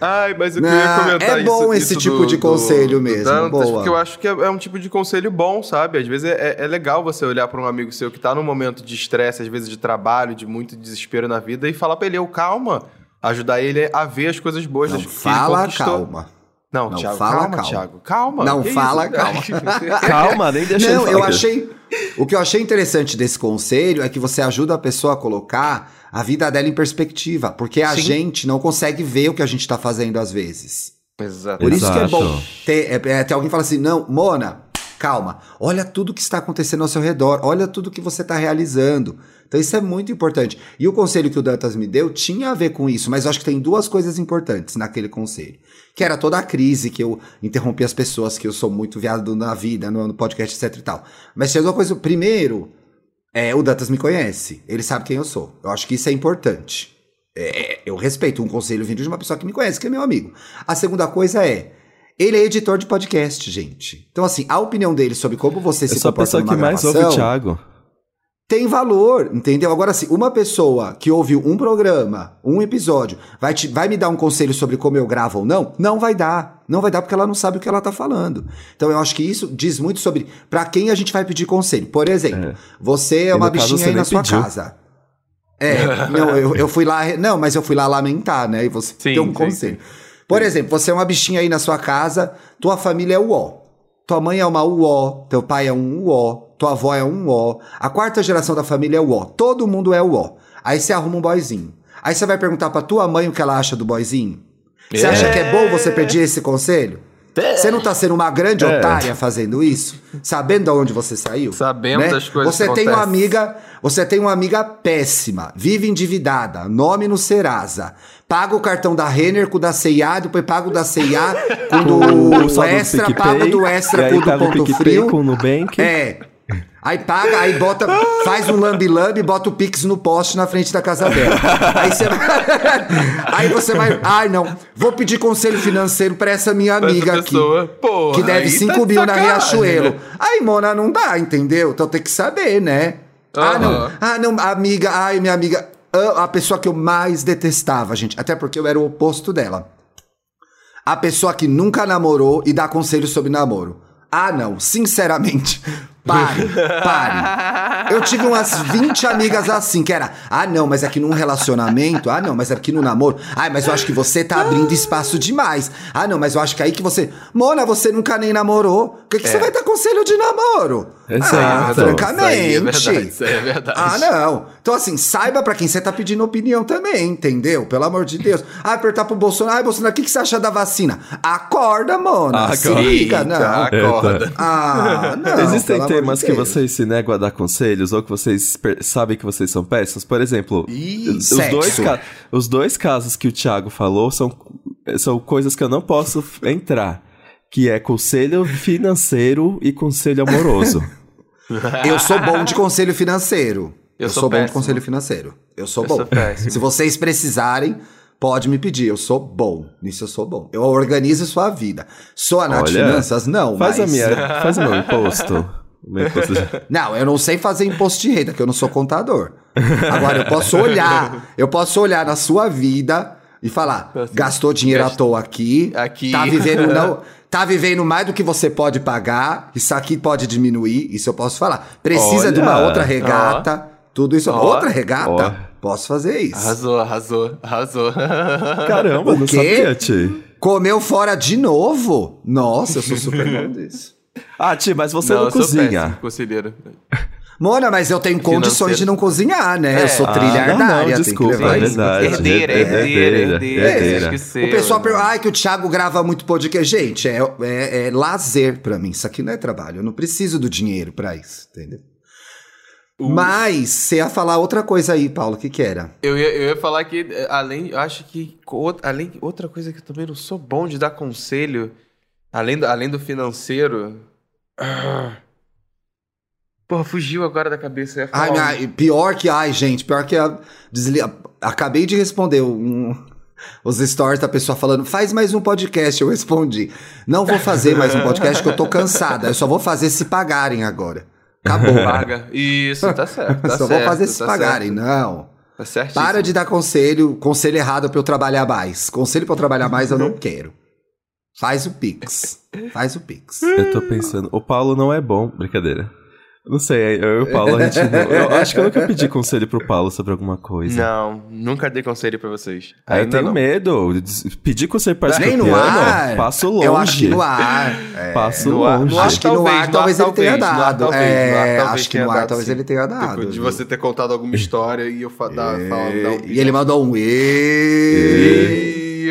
Ai, mas eu Não, queria comentar é isso. bom isso esse do- tipo de do- conselho do mesmo, Dantas, boa. Porque eu acho que é, é um tipo de conselho bom, sabe? Às vezes é, é legal você olhar pra um amigo seu que tá num momento de estresse, às vezes de trabalho, de muito desespero na vida, e falar pra ele, ô, calma. Ajudar ele a ver as coisas boas Não, das que ele fala conquistou. calma. Não, Não, Thiago, fala calma, calma. Thiago. Calma. Não, Que fala isso? calma. Calma, nem deixa Não, ele eu falar. achei. O que eu achei interessante desse conselho é que você ajuda a pessoa a colocar a vida dela em perspectiva. Porque a Sim. gente não consegue ver o que a gente tá fazendo às vezes. Exato. Por isso que é bom ter, é, é, ter alguém que fala assim: não, Mona, calma, olha tudo que está acontecendo ao seu redor, olha tudo que você está realizando. Então isso é muito importante. E o conselho que o Dantas me deu tinha a ver com isso, mas eu acho que tem duas coisas importantes naquele conselho. Que era toda a crise que eu interrompi as pessoas, que eu sou muito viado na vida, no, no podcast, etc e tal. Mas tinha uma coisa. Primeiro, é, o Dantas me conhece, ele sabe quem eu sou. Eu acho que isso é importante. É, eu respeito um conselho vindo de uma pessoa que me conhece, que é meu amigo. A segunda coisa é. Ele é editor de podcast, gente. Então, assim, a opinião dele sobre como você Eu se sou a comporta pessoa numa que mais ouve gravação o Thiago. Tem valor, entendeu? Agora, assim, uma pessoa que ouviu um programa, um episódio, vai, te, vai me dar um conselho sobre como eu gravo ou não? Não vai dar. Não vai dar porque ela não sabe o que ela tá falando. Então, eu acho que isso diz muito sobre pra quem a gente vai pedir conselho. Por exemplo, É. você é uma bichinha aí na sua pediu. casa. É, não, eu, eu fui lá. Não, mas eu fui lá lamentar, né? E você Sim, tem um sim, conselho. Por exemplo, você é uma bichinha aí na sua casa, tua família é uó. Tua mãe é uma uó, teu pai é um uó, tua avó é um uó. A quarta geração da família é uó. Todo mundo é uó. Aí você arruma um boyzinho. Aí você vai perguntar pra tua mãe o que ela acha do boyzinho? Você É. acha que é bom você pedir esse conselho? Você não tá sendo uma grande É. otária fazendo isso? Sabendo de onde você saiu? Sabendo né? das coisas Você que tem uma amiga, você tem uma amiga péssima, vive endividada, nome no Serasa. Paga o cartão da Renner com o da CIA, depois paga o da CIA com O do do extra, PicPay, paga o do extra com o do paga o ponto frio. com o Nubank. É. Aí paga, aí bota, faz um lambi-lambi, bota o Pix no poste na frente da casa dela. Aí você vai. Aí você vai. Ai, não. Vou pedir conselho financeiro pra essa minha Pra essa amiga aqui. pessoa. Porra, que deve aí 5 tá mil na Riachuelo. né? Aí, Mona, não dá, entendeu? Então tem que saber, né? Ah, não. Ah, não, amiga, ai, minha amiga. A pessoa que eu mais detestava, gente. Até porque eu era o oposto dela. A pessoa que nunca namorou e dá conselho sobre namoro. Ah, não, sinceramente. Pare, pare. Eu tive umas 20 amigas assim, que era, ah, não, mas aqui num relacionamento, ah, não, mas aqui no namoro, ah, mas eu acho que você tá abrindo espaço demais. Ah, não, mas eu acho que aí que você. Mona, você nunca nem namorou. Por que, que você vai dar conselho de namoro? Exato. Ah, Isso aí é francamente. verdade, isso aí é verdade. Ah, não. Então, assim, saiba pra quem você tá pedindo opinião também, entendeu? Pelo amor de Deus. Ah, apertar pro Bolsonaro. Ah, Bolsonaro, o que, que você acha da vacina? Acorda, mona. Se Acorda. liga, não. Acorda. Ah, não. Existem temas que vocês se negam a dar conselhos ou que vocês sabem que vocês são péssimos? Por exemplo, Ih, os, sexo. dois os dois casos que o Thiago falou são, são coisas que eu não posso entrar. Que é conselho financeiro e conselho amoroso. Eu sou bom de conselho financeiro. Eu Eu, sou sou, bom de conselho financeiro. Eu sou Eu bom. sou péssimo. Se vocês precisarem, pode me pedir. Eu sou bom. Nisso eu sou bom. Eu organizo sua vida. Sou a Nath Olha, Finanças? Não, faz, mas... a minha, faz o meu imposto. Não, eu não sei fazer imposto de renda, que eu não sou contador. Agora, eu posso olhar, eu posso olhar na sua vida e falar, gastou dinheiro à toa aqui, Aqui. tá vivendo não, tá vivendo mais do que você pode pagar, isso aqui pode diminuir, isso eu posso falar. Precisa de uma Olha, outra regata, tudo isso, Ó, outra regata, ó. posso fazer isso. Arrasou, arrasou, arrasou. Caramba, O não quê? sabia, Ti. Comeu fora de novo? Nossa, eu sou super bom disso. Ah, Ti, mas você não, eu sou péssimo, cozinha. conselheiro. Mona, mas eu tenho condições Financeiro. de não cozinhar, né? É. eu sou Ah, trilhardária, não, não, que desculpa, levar é verdade. Herdeira, Herdeira, herdeira, herdeira. herdeira. Esqueceu. O pessoal pergunta, ai, que o Thiago grava muito podcast. Gente, é, é, é lazer pra mim. Isso aqui não é trabalho. Eu não preciso do dinheiro pra isso, entendeu? Mas você ia falar outra coisa aí, Paulo. O que que era? Eu ia, eu ia falar que, eh, além, eu acho que, além, outra coisa que eu também não sou bom de dar conselho, além do, além do financeiro. ah, Porra, fugiu agora da cabeça. ia Ai, um- minha- pior que. Ai, gente, pior que. A, desli- acabei de responder um- os stories da pessoa falando, faz mais um podcast. Eu respondi. Não vou fazer mais um podcast que eu tô cansada. Eu só vou fazer se pagarem agora. Acabou. Paga. Isso, tá certo. Tá só certo, vou fazer se tá pagarem. certo. Não. Tá certíssimo. Para de dar conselho, conselho errado pra eu trabalhar mais. Conselho pra eu trabalhar mais eu não quero. Faz o Pix. Faz o Pix. Eu tô pensando, o Paulo não é bom. Brincadeira. Não sei, eu e o Paulo, a gente não, Eu acho que eu nunca pedi conselho pro Paulo sobre alguma coisa. Não, nunca dei conselho pra vocês. Aí eu tenho não. medo. Pedir conselho pra Nem no ar. passo longe. Eu acho que no ar. é. Passo No ar- longe. ar acho que no talvez, ar talvez ele tenha dado. é, acho que no ar talvez ele tenha dado. De você ter contado alguma história e eu É, falar, um E ele mandou um e.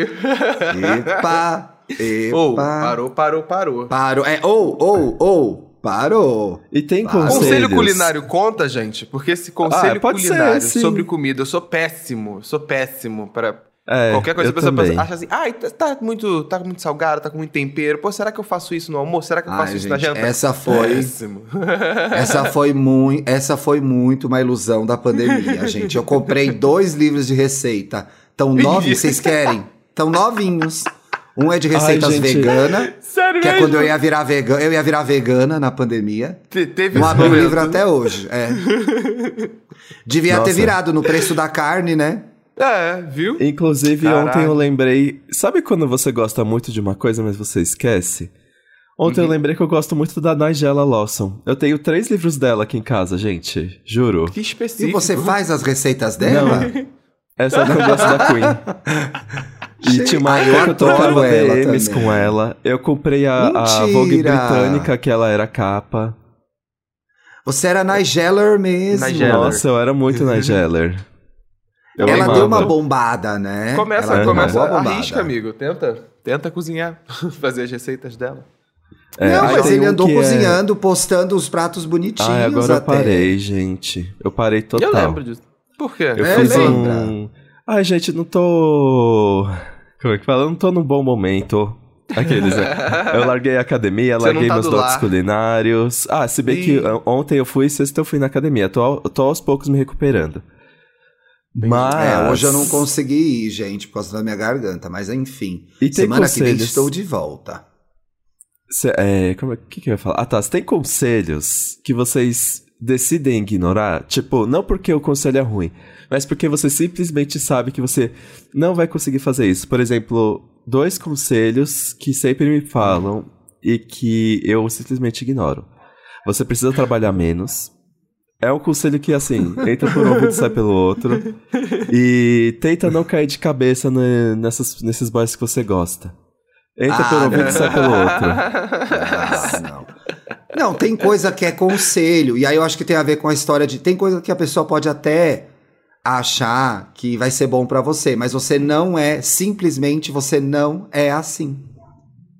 E... Epa! Ou, parou, parou, parou. Parou. É, ou, ou, ou. Parou. E tem Ah, conselhos. Conselho culinário conta, gente? Porque esse conselho Ah, pode ser, culinário sim. sobre comida, eu sou péssimo, sou péssimo para É, qualquer coisa. A pessoa pensa- acha assim, ai, tá, tá muito, tá muito salgado, tá com muito tempero. Pô, será que eu faço isso no almoço? Será que eu faço Ai, isso na gente, janta? essa foi. Péssimo. Essa foi muito, essa foi muito uma ilusão da pandemia, gente. Eu comprei dois livros de receita. Tão novinhos, vocês querem? Tão novinhos. Um é de receitas gente. vegana, Sério que é mesmo? quando eu ia virar vegana, eu ia virar vegana na pandemia. Te- teve Não abri o livro até hoje. É. Devia ter Nossa. virado no preço da carne, né? É, viu? Inclusive, Caraca. ontem eu lembrei. Sabe quando você gosta muito de uma coisa, mas você esquece? Ontem Uhum. eu lembrei que eu gosto muito da Nigella Lawson. Eu tenho três livros dela aqui em casa, gente. Juro. Que E específico. você faz as receitas dela? Essa é que eu gosto da Queen. E tinha uma época eu que eu trocava também. com ela. Eu comprei a, a Vogue britânica, que ela era capa. Você era Nigeller mesmo. Nigeller. Nossa, eu era muito Nigeller. Eu Ela amava. deu uma bombada, né? Começa, Ela começa, arrisca, amigo. Tenta, tenta cozinhar, fazer as receitas dela. É, não, mas ele um andou é- cozinhando, postando os pratos bonitinhos Ai, agora eu até. parei, gente. Eu parei total. Eu lembro disso. Por quê? Eu É, fiz lembra? um. Ai, gente, não tô. Como é que fala? Eu não tô num bom momento. Aqueles, né? Eu larguei a academia, Você larguei tá meus do dotes lar. culinários. Ah, se bem que Ih. uh, ontem eu fui, sexta eu fui na academia. Tô, tô aos poucos me recuperando. Mas. É, hoje eu não consegui ir, gente, por causa da minha garganta, mas enfim. E tem Semana que vem conselhos? estou de volta. Cê- é, como é que, que eu ia falar? Ah, tá. Você tem conselhos que vocês decidem ignorar? Tipo, não porque o conselho é ruim, mas porque você simplesmente sabe que você não vai conseguir fazer isso. Por exemplo, dois conselhos que sempre me falam e que eu simplesmente ignoro. Você precisa trabalhar menos. É um conselho que, assim, entra por um ouvido e sai pelo outro. E tenta não cair de cabeça ne- nessas, nesses boys que você gosta. Entra Ah, por um ouvido não. e sai pelo outro. Ah, não. Não, tem coisa que é conselho. E aí eu acho que tem a ver com a história de. Tem coisa que a pessoa pode até achar que vai ser bom pra você, mas você não é. Simplesmente você não é assim.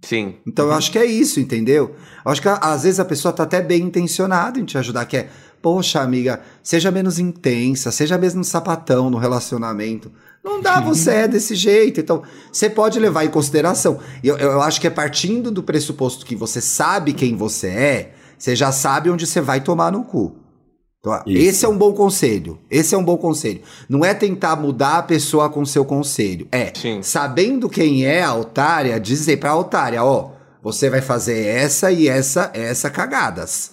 Sim. Então eu acho que é isso, entendeu? Eu acho que às vezes a pessoa tá até bem intencionada em te ajudar, que é, poxa, amiga, seja menos intensa, seja mesmo sapatão no relacionamento. Não dá, você é desse jeito. Então, você pode levar em consideração. E eu, eu acho que é partindo do pressuposto que você sabe quem você é, você já sabe onde você vai tomar no cu. Então, Isso. esse é um bom conselho. Esse é um bom conselho. Não é tentar mudar a pessoa com seu conselho. É, Sim. sabendo quem é a otária, dizer pra otária, ó, você vai fazer essa e essa, essa cagadas.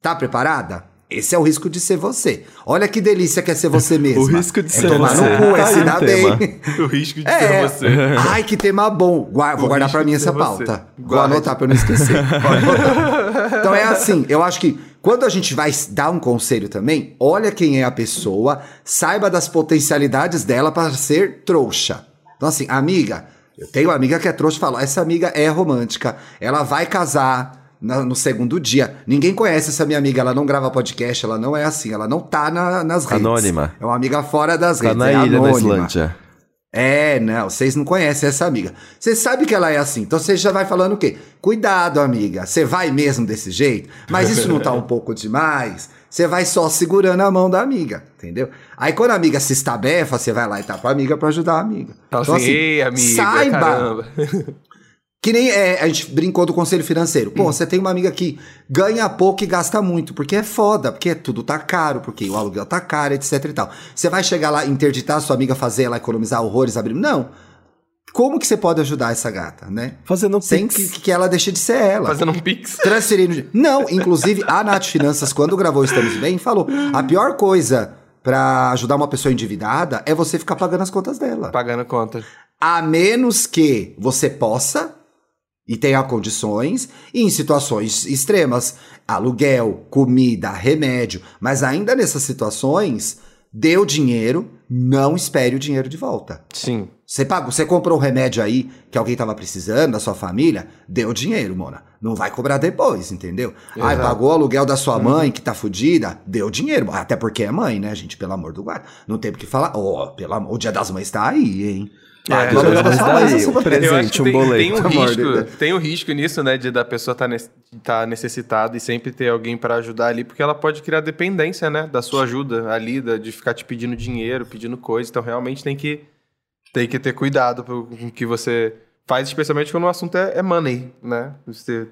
Tá preparada? Esse é o risco de ser você. Olha que delícia que é ser você mesmo. O risco de é ser tomar você. no cu, é Tá se dar bem. O risco de É. ser você. Ai, que tema bom. Vou guardar pra mim essa pauta. você. Vou Guarde. anotar pra eu não esquecer. Então é assim, eu acho que quando a gente vai dar um conselho também, olha quem é a pessoa, saiba das potencialidades dela para ser trouxa. Então assim, amiga, eu tenho uma amiga que é trouxa e falo, essa amiga é romântica, ela vai casar na- no segundo dia. Ninguém conhece essa minha amiga, ela não grava podcast, ela não é assim, ela não tá na- nas redes. Anônima. É uma amiga fora das Tá redes, na é ilha anônima. Islândia. É, não, vocês não conhecem essa amiga. Você sabe que ela é assim, então você já vai falando o quê? Cuidado, amiga, você vai mesmo desse jeito? Mas isso não tá um pouco demais? Você vai só segurando a mão da amiga, entendeu? Aí quando a amiga se estabefa, você vai lá e tá com a amiga pra ajudar a amiga. Então, assim, ei, amiga, saiba, caramba. Que nem é, a gente brincou do conselho financeiro. Pô, você tem uma amiga que ganha pouco e gasta muito, porque é foda, porque tudo tá caro, porque o aluguel tá caro, etc e tal. Você vai chegar lá, interditar a sua amiga, fazer ela economizar horrores, abrir. Não. Como que você pode ajudar essa gata, né? Fazendo um Sem pix. que, que ela deixe de ser ela. Fazendo um pix. Transferindo. Não, inclusive a Nath Finanças, quando gravou Estamos Bem, falou: a pior coisa pra ajudar uma pessoa endividada é você ficar pagando as contas dela. Pagando conta. A menos que você possa e tenha condições, e em situações extremas, aluguel, comida, remédio, mas ainda nessas situações, dê o dinheiro, não espere o dinheiro de volta. Sim. Você pagou, você comprou um remédio aí que alguém tava precisando, da sua família, dê o dinheiro, Mona. Não vai cobrar depois, entendeu? Aí Exato. pagou o aluguel da sua mãe que tá fudida, dê o dinheiro. Até porque é mãe, né, gente? Pelo amor do guarda. Não tem o que falar. Ó, pelo amor, o dia das mães tá aí, hein? É, tá o presente, Eu acho que um tem, boleto. tem um risco, tem um risco nisso, né, de da pessoa estar tá necessitada e sempre ter alguém pra ajudar ali, porque ela pode criar dependência, né, da sua ajuda ali, da- de ficar te pedindo dinheiro, pedindo coisa. Então realmente tem que tem que ter cuidado com o que você faz, especialmente quando o assunto é, é money, né? Você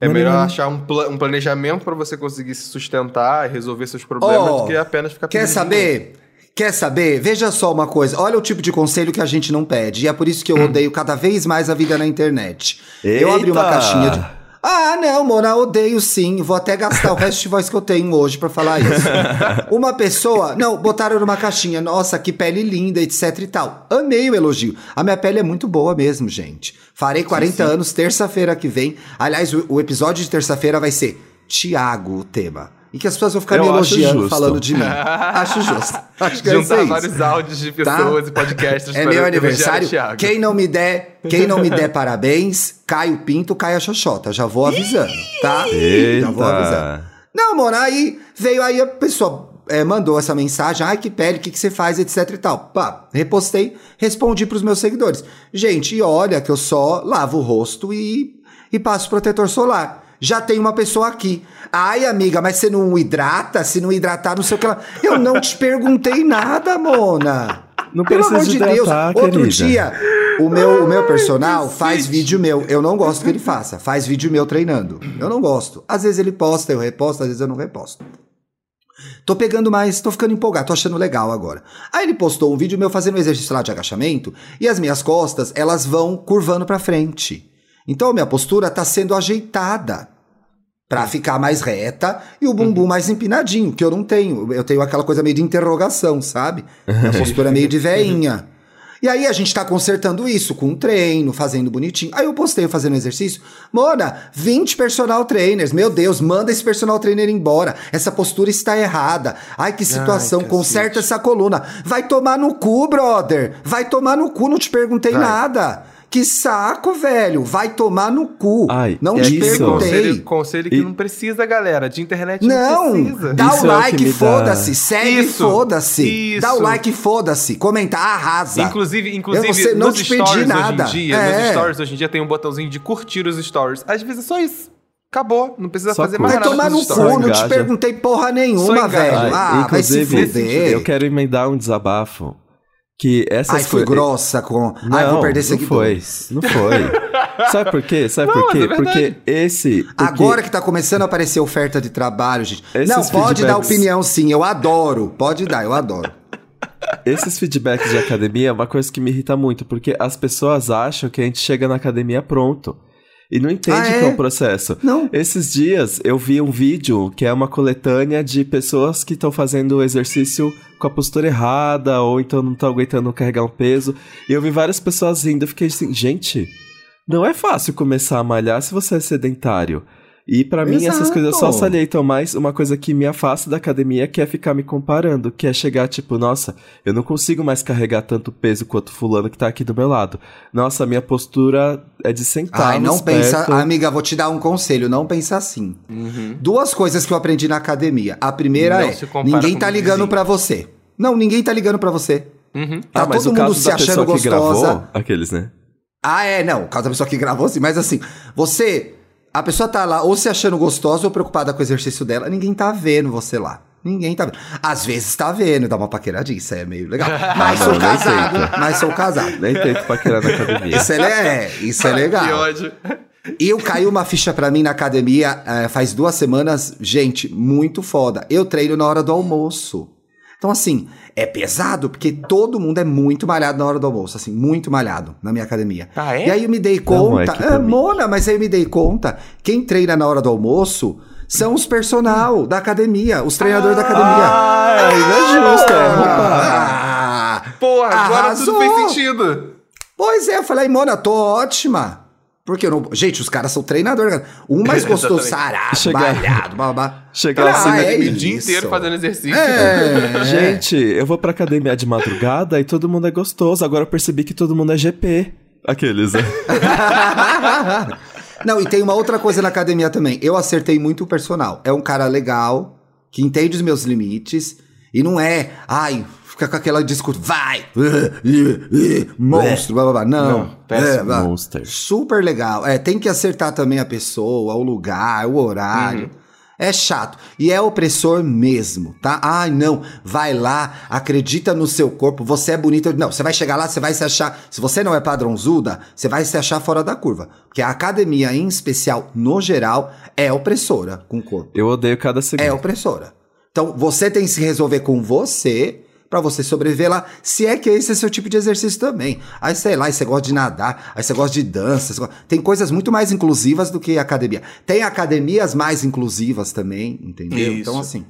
é Money, melhor achar um, pla- um planejamento pra você conseguir se sustentar e resolver seus problemas Ó, do que apenas ficar Quer pedindo dinheiro. Quer saber? Veja só uma coisa. Olha o tipo de conselho que a gente não pede. E é por isso que eu odeio cada vez mais a vida na internet. Eu abri uma Eita! caixinha de. Ah, não, Mona, odeio sim. Vou até gastar o resto de voz que eu tenho hoje pra falar isso. Uma pessoa. Não, botaram numa caixinha. Nossa, que pele linda, etc e tal. Amei o elogio. A minha pele é muito boa mesmo, gente. Farei 40 anos terça-feira que vem. Aliás, o, o episódio de terça-feira vai ser Tiago o tema. E que as pessoas vão ficar Eu me acho elogiando, falando de mim. Acho justo. Acho que é Juntar isso. vários áudios de Tá? pessoas e podcasts É meu aniversário. Thiago. Quem não me der, quem não me der parabéns, Caio Pinto, Caio Xoxota. Já vou avisando, tá? Já vou avisando. Eita. Não, mano, aí veio aí a pessoa é, mandou essa mensagem, ai que pele, o que, que você faz, etc e tal. Pá, repostei, respondi pros meus seguidores. Gente, e olha que eu só lavo o rosto e, e passo protetor solar. Já tem uma pessoa aqui. Ai, amiga, mas você não hidrata? Se não hidratar, não sei o que lá. Eu não te perguntei nada, Mona. Não Pelo precisa amor de Deus. hidratar, Outro querida. dia, o meu, o meu personal faz vídeo meu. Eu não gosto que ele faça. Faz vídeo meu treinando. Eu não gosto. Às vezes ele posta, eu reposto, às vezes eu não reposto. Tô pegando mais, tô ficando empolgado, tô achando legal agora. Aí ele postou um vídeo meu fazendo um exercício lá de agachamento e as minhas costas, elas vão curvando pra frente. Então minha postura tá sendo ajeitada pra ficar mais reta e o bumbum mais empinadinho, que eu não tenho. Eu tenho aquela coisa meio de interrogação, sabe? Minha postura meio de veinha. E aí a gente tá consertando isso com treino, fazendo bonitinho. Aí eu postei fazendo exercício. Mona, 20 personal trainers. Meu Deus, manda esse personal trainer embora. Essa postura está errada. Ai, que situação. cacete. Conserta essa coluna. Vai tomar no cu, brother. Vai tomar no cu, não te perguntei Vai. nada. Que saco, velho. Vai tomar no cu. Ai, não é te isso. perguntei. Conselho, conselho que E- não precisa, galera. De internet Não, não, precisa. dá Isso o é like, foda-se. Segue, Isso, foda-se. Dá o like, foda-se. Comenta, arrasa. Inclusive, inclusive Eu não sei- não nos te pedi nada. hoje em dia, É. nos stories hoje em dia tem um botãozinho de curtir os stories. Às vezes é só isso. Acabou. Não precisa Só fazer mais Vai nada tomar com no cu, não te perguntei porra nenhuma, velho. Ah, vai se fuder. eu quero emendar um desabafo. Que essas Ai, fui coi- grossa com. Não, Ai, vou perder não foi. Não foi. Sabe por quê? Sabe Não, por quê? é porque esse. porque- Agora que tá começando a aparecer oferta de trabalho, gente. Esses não, pode dar feedbacks- opinião sim, eu adoro. Pode dar, eu adoro. Esses feedbacks de academia é uma coisa que me irrita muito, porque as pessoas acham que a gente chega na academia pronto. E não entende Ah, é? que é um processo. Não. Esses dias eu vi um vídeo que é uma coletânea de pessoas que estão fazendo o exercício com a postura errada, ou então não estão aguentando carregar um peso. E eu vi várias pessoas rindo. Eu fiquei assim, gente, não é fácil começar a malhar se você é sedentário. E pra mim essas coisas só salientam mais uma coisa que me afasta da academia, que é ficar me comparando, que é chegar tipo, nossa, eu não consigo mais carregar tanto peso quanto fulano que tá aqui do meu lado. Nossa, minha postura é de sentar Ai, não pensa. perto. Amiga, vou te dar um conselho, não pensa assim. Uhum. Duas coisas que eu aprendi na academia. A primeira Não é: ninguém tá ligando pra você. Não, ninguém tá ligando pra você. Uhum. Tá ah, mas todo o mundo caso se da achando gostosa. gravou, aqueles, né? Ah, é, não. O caso da pessoa que gravou, sim, mas assim, você. A pessoa tá lá ou se achando gostosa ou preocupada com o exercício dela, ninguém tá vendo você lá. Ninguém tá vendo. Às vezes tá vendo, dá uma paqueradinha, isso é meio legal. Mas Não, sou nem casado, mas sou casado. Nem tento paquerar na academia. Isso é, é, isso é Que legal. ódio. E eu caiu uma ficha pra mim na academia eh, faz duas semanas, gente, muito foda. Eu treino na hora do almoço. Então, assim, é pesado, porque todo mundo é muito malhado na hora do almoço, assim, muito malhado na minha academia. Ah, é? E aí eu me dei Não, conta, é que pra ah, Mona, mas aí eu me dei conta, quem treina na hora do almoço são os personal da academia, os treinadores da academia. Ah, é justo, é. Ah, Porra, agora Arrasou. tudo fez sentido. Pois é, eu falei, Mona, tô ótima. Porque eu não. Gente, os caras são treinadores. cara. Um mais gostoso, sarado, Chegar- malhado, babá. Chegar assim, Ah, né, é o dia inteiro fazendo exercício. É. Gente, eu vou pra academia de madrugada e todo mundo é gostoso. Agora eu percebi que todo mundo é GP. Aqueles, né? Não, e tem uma outra coisa na academia também. Eu acertei muito o personal. É um cara legal, que entende os meus limites, e não é, ai, fica com aquela discurso, vai, monstro, blá blá blá. Não, Não, péssimo. é. Monster. Super legal. É, tem que acertar também a pessoa, o lugar, o horário. É chato. E é opressor mesmo, tá? Ai, não. Vai lá, acredita no seu corpo, você é bonito. Não, você vai chegar lá, você vai se achar. Se você não é padrãozuda, você vai se achar fora da curva. Porque a academia, em especial, no geral, é opressora com o corpo. Eu odeio cada É segundo. opressora. Então, você tem que se resolver com você pra você sobreviver lá, se é que esse é seu tipo de exercício também. Aí, sei lá, aí você gosta de nadar, aí você gosta de dança, gosta- tem coisas muito mais inclusivas do que academia. Tem academias mais inclusivas também, entendeu? Isso. Então, assim,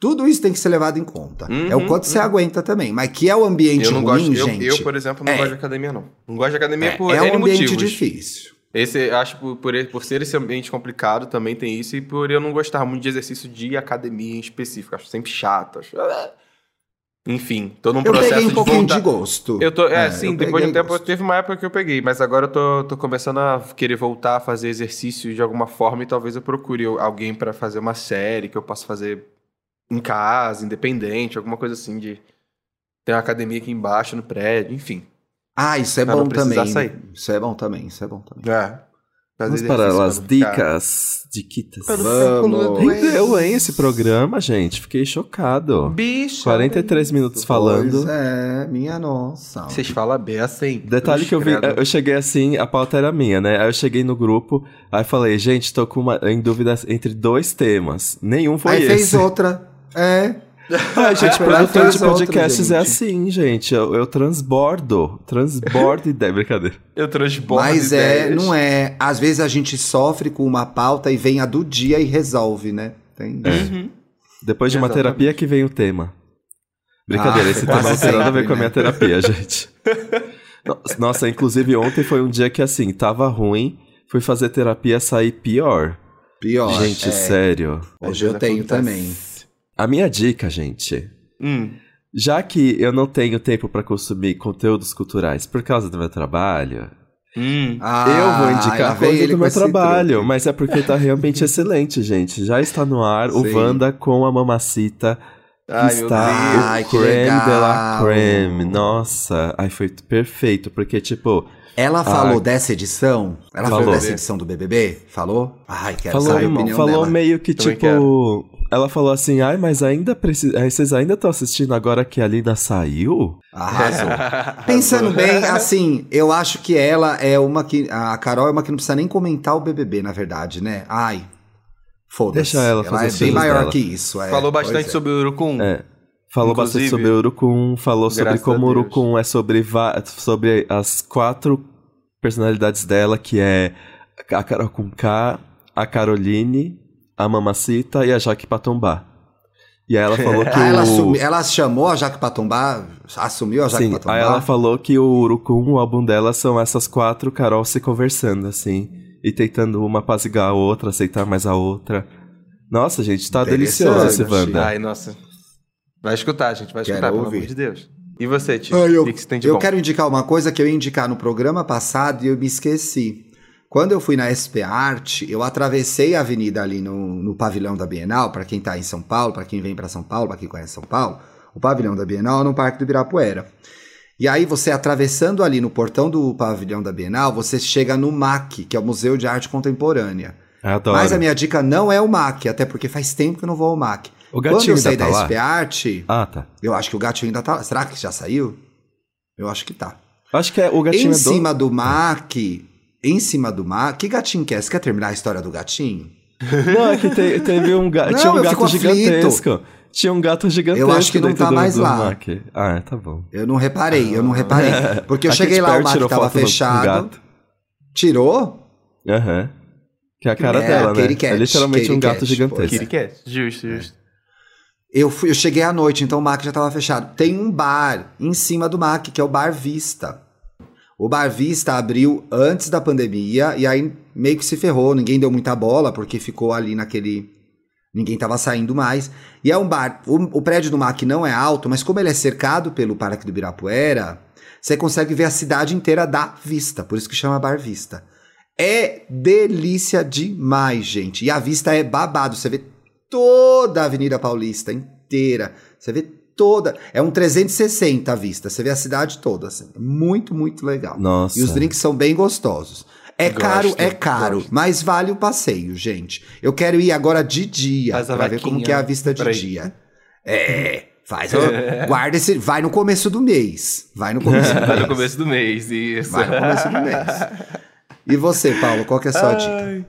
tudo isso tem que ser levado em conta. é o Uhum, quanto você aguenta também, mas que é o ambiente Eu não ruim, gosto, eu, gente. eu, por exemplo, não é. gosto de academia, não. Não gosto de academia é, por é um ambiente motivos. difícil. Esse, acho por, por, por ser esse ambiente complicado também tem isso, e por eu não gostar muito de exercício de academia em específico. Acho sempre chato. Acho... Enfim, tô num Eu processo peguei um de pouquinho voltar... de gosto. Eu tô, é, É, sim, depois de um tempo, gosto. teve uma época que eu peguei, mas agora eu tô, tô começando a querer voltar a fazer exercício de alguma forma e talvez eu procure alguém pra fazer uma série que eu possa fazer em casa, independente, alguma coisa assim de ter uma academia aqui embaixo no prédio, enfim. Ah, isso é Pra bom também. sair. Isso é bom também, isso é bom também. É. Vamos para as dicas. Diquitas. Vamos. Rendeu, hein, esse programa, gente? Fiquei chocado. Bicho. 43 minutos falando. Pois é, minha nossa. Vocês falam beça, hein? Detalhe que eu vi, eu cheguei assim, a pauta era minha, né? Aí eu cheguei no grupo, aí falei, gente, tô com uma, em dúvida entre dois temas. Nenhum foi Aí esse. fez outra. É. Ai, gente, produtor de podcasts é gente. assim, gente. Eu, eu transbordo. Transbordo ideia, brincadeira. Eu transbordo Mas é, ideias. não é. Às vezes a gente sofre com uma pauta e vem a do dia e resolve, né? Tem isso. Uhum. Depois de uma Exatamente. terapia que vem o tema. Brincadeira, Ah, esse tema não tem nada a ver com a minha né? terapia, gente. No- Nossa, inclusive ontem foi um dia que assim, tava ruim, fui fazer terapia sair pior. Pior. gente, é. sério. Hoje eu tenho acontece. também. A minha dica, gente, Hum. já que eu não tenho tempo pra consumir conteúdos culturais por causa do meu trabalho, Hum. Ah, eu vou lá indicar coisa do meu trabalho, truque. mas é porque tá realmente excelente, gente. Já está no ar o Sim. Wanda com a Mamacita. que Ai, está o creme de la creme. Nossa, ai foi perfeito, porque tipo, Ela falou Ah. dessa edição? Ela falou, Falou. dessa edição do BBB? Falou? Ai, quero falou, saber a opinião falou dela. meio que Também tipo, ela falou assim: "Ai, mas ainda precisa, ai, vocês ainda estão assistindo agora que a Lina saiu?" Arrasou. Pensando bem, assim, eu acho que ela é uma que. A Carol é uma que não precisa nem comentar o BBB, na verdade, né? Ai. Foda-se. Deixa ela fazer é os bem maior dela. que isso. é. Falou bastante é. sobre o Urucum. É. Falou bastante Inclusive, sobre o Urucum, falou sobre como o. Urucum é sobre, sobre as quatro personalidades dela, que é a Carol com K, a Caroline, a Mamacita e a Jaque Patombá. E aí ela falou que Ah, ela, o... assumi- ela chamou a Jaque Patombá? Assumiu a Jaque Sim, Patombá? aí ela falou que o Urucum, o álbum dela, são essas quatro Carol se conversando, assim, e tentando uma apaziguar a outra, aceitar mais a outra. Nossa, gente, tá delicioso esse. Wanda. Ai, nossa. Vai escutar, gente. Vai Quero escutar, pelo ouvir. amor de Deus. E você, Tio? Ah, eu O que, que você tem de eu bom? quero indicar uma coisa que eu ia indicar no programa passado e eu me esqueci. Quando eu fui na SP Arte, eu atravessei a avenida ali no, no pavilhão da Bienal, para quem tá em São Paulo, para quem vem para São Paulo, para quem conhece São Paulo, o pavilhão da Bienal é no Parque do Ibirapuera. E aí você atravessando ali no portão do pavilhão da Bienal, você chega no MAC, que é o Museu de Arte Contemporânea. Adoro. Mas a minha dica não é o MAC, até porque faz tempo que eu não vou ao MAC. O Quando gatinho eu saí da tá lá? SP Art, Ah, tá. eu acho que o gatinho ainda tá lá. Será que já saiu? Eu acho que tá. Acho que é o gatinho Em é do... cima do Mac, em cima do Mac, que gatinho que é? Você quer terminar a história do gatinho? Não, é que te- teve um gato. Não, Tinha um eu gato fico aflito. gigantesco. Tinha um gato gigantesco. Eu acho que não tá do- mais do lá. Mac. Ah, tá bom. Eu não reparei, eu não reparei. Porque eu A cheguei lá, o Mac tava do- do fechado. gato. Tirou? Aham. Que é a cara É, dela, né? Kitty Cat, é literalmente um gato Cat, gigantesco. é. Kitty Cat. Justo, justo. Eu, fui, eu cheguei à noite, então o Mac já tava fechado. Tem um bar em cima do Mac, que é o Bar Vista. O Bar Vista abriu antes da pandemia e aí meio que se ferrou, ninguém deu muita bola porque ficou ali naquele. Ninguém tava saindo mais. E é um bar. O, o prédio do Mac não é alto, mas como ele é cercado pelo Parque do Ibirapuera, você consegue ver a cidade inteira da vista. Por isso que chama Bar Vista. É delícia demais, gente. E a vista é babado. Você vê toda a Avenida Paulista inteira. Você vê toda. É um 360 a vista. Você vê a cidade toda. Assim. Muito, muito legal. Nossa. E os drinks são bem gostosos. É Gosto, caro, é caro, gosto. mas vale o passeio, gente. Eu quero ir agora de dia Faz a pra ver como que é a vista de dia. É, faz. ó, Guarda esse. Vai no começo do mês. Vai no começo do Vai no mês. começo do mês, isso. Vai no começo do mês. E você, Paulo, qual que é a sua dica? Ai.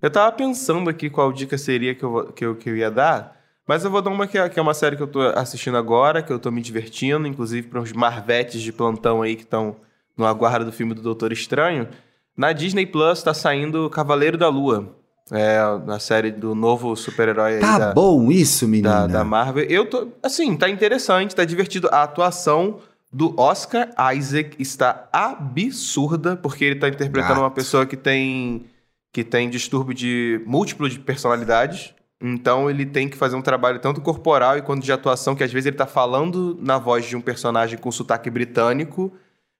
Eu tava pensando aqui qual dica seria que eu, que eu, que eu ia dar, mas eu vou dar uma que é, que é uma série que eu tô assistindo agora, que eu tô me divertindo, inclusive para os marvetes de plantão aí que estão no aguardo do filme do Doutor Estranho. Na Disney Plus tá saindo Cavaleiro da Lua. É a série do novo super-herói aí Tá da, bom isso, da, menina? da Marvel. Eu tô. Assim, tá interessante, tá divertido. A atuação do Oscar Isaac está absurda, porque ele tá interpretando Gato. uma pessoa que tem. que tem distúrbio de múltiplo de personalidades. Então ele tem que fazer um trabalho tanto corporal e quanto de atuação, que às vezes ele tá falando na voz de um personagem com sotaque britânico,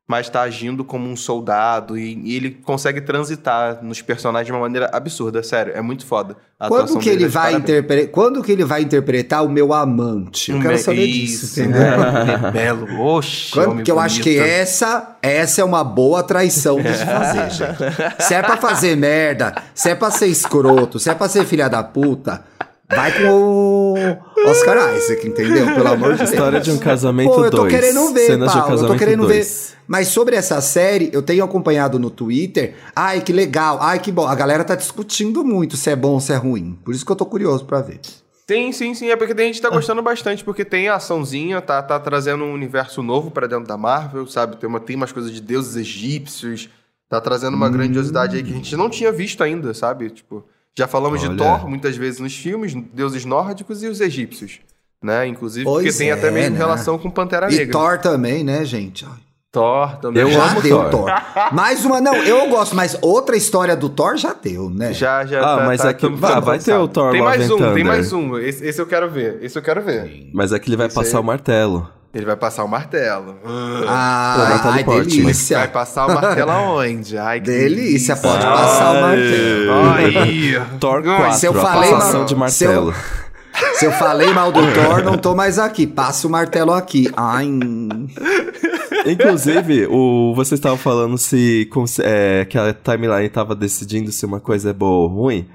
mas tá agindo como um soldado. E, e ele consegue transitar nos personagens de uma maneira absurda, sério. É muito foda. A Quando que ele é vai interpretar? Quando que ele vai interpretar o meu amante? Eu Um quero saber isso, disso, entendeu? né? É belo. Oxe, Quando, homem que eu acho que essa, essa é uma boa traição de se fazer, gente. Se é pra fazer merda, se é pra ser escroto, se é pra ser filha da puta, vai com o Oscar Isaac, entendeu? Pelo amor de Deus. História de um casamento Pô, eu tô 2. querendo ver, Cenas de um Paulo. Eu tô casamento querendo dois. ver. Mas sobre essa série, eu tenho acompanhado no Twitter. Ai, que legal. Ai, que bom. A galera tá discutindo muito se é bom ou se é ruim. Por isso que eu tô curioso pra ver. Sim, sim, sim. É porque tem gente tá gostando bastante, porque tem a açãozinha, tá, tá trazendo um universo novo pra dentro da Marvel, sabe? Tem, uma, tem umas coisas de deuses egípcios, tá trazendo uma grandiosidade aí que a gente não tinha visto ainda, sabe? Tipo, já falamos de Olha. Thor muitas vezes nos filmes, deuses nórdicos e os egípcios, né? Inclusive, Pois porque tem é, até mesmo né? relação com Pantera E Negra. Thor também, né, gente? Thor também. Eu já amo deu Thor. Thor. Mais uma, não, eu gosto, mas outra história do Thor já deu, né? Já, já. Ah, tá, mas tá, é que- tamo vai- vai ter o Thor Tem mais um, tem mais um. Esse, esse eu quero ver. Esse eu quero ver. Mas é que ele vai Isso passar aí. o martelo. Ele vai passar o martelo. Ah, Pô, ai, Natalie Portman. delícia. Vai passar o martelo aonde? Ai, que Delícia, pode Ai. passar o martelo. Ai. Thor Ai, 4, se eu a falei, passação mano, de se eu- martelo. Se eu falei mal do Thor, não tô mais aqui. Passa o martelo aqui. Ai. Inclusive, o, você estava falando se é, que a timeline estava decidindo se uma coisa é boa ou ruim.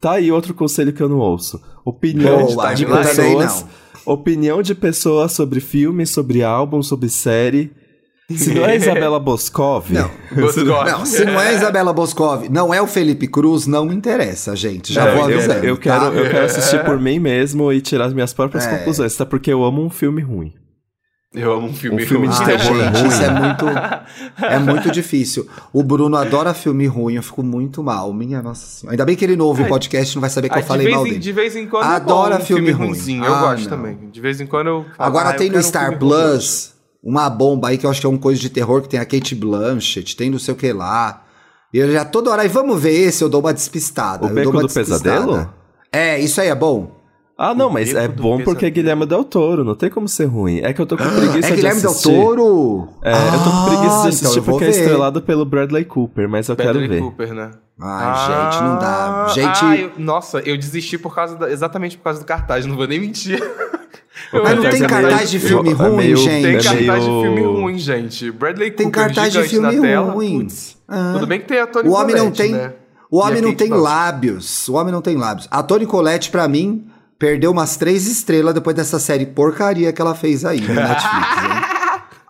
Tá aí outro conselho que eu não ouço. Opinião Boa, de sei, pessoas. Opinião de pessoas sobre filme, sobre álbum, sobre série. Se não é Isabela Boscov. Não. Boscov. Não, se não é Isabela Boscov, não é o Felipe Cruz, não me interessa, gente. Já Não, vou eu, avisando. eu quero, tá? eu quero assistir por mim mesmo e tirar as minhas próprias É. conclusões, até porque eu amo um filme ruim. Eu amo um filme, Um filme de Ah, terror gente, ruim. isso é muito, é muito difícil. O Bruno adora filme ruim, eu fico muito mal. Minha nossa senhora. Ainda bem que ele não ouve o podcast não vai saber que eu de, falei mal em, dele. de vez em quando Adora é bom um filme ruim. ruimzinho. Eu Ah, gosto não. também. De vez em quando eu falo, Agora ah, eu tem no um Star filme ruim. Plus uma bomba aí que eu acho que é um coisa de terror que tem a Kate Blanchett, tem não sei o que lá. E eu já toda hora, aí vamos ver esse, eu dou uma despistada. O eu Beco dou uma do despistada. Pesadelo? É, isso aí é bom. Ah, não, mas é bom porque é. Guilherme Del Toro, não tem como ser ruim. É que eu tô com preguiça é de Guilherme Del assistir. Toro? É, eu tô com preguiça de Ah, assistir então porque é ver. estrelado pelo Bradley Cooper, mas eu Bradley quero ver. Cooper, né? Ai, gente, não dá. Gente, ah, eu- nossa, eu desisti por causa da- exatamente por causa do cartaz, não vou nem mentir. Eu Mas não tem é cartaz de meio- filme é ruim, meio- gente? Tem é cartaz meio- de filme ruim, gente. Bradley Tem Cooper cartaz de filme na tela. ruim. Putz, Ah. Tudo bem que tem a Tony o homem não Collette, tem, né? o homem não tem lábios. O homem não tem lábios. A Toni Collette pra mim perdeu umas três estrelas depois dessa série porcaria que ela fez aí no Netflix, hein?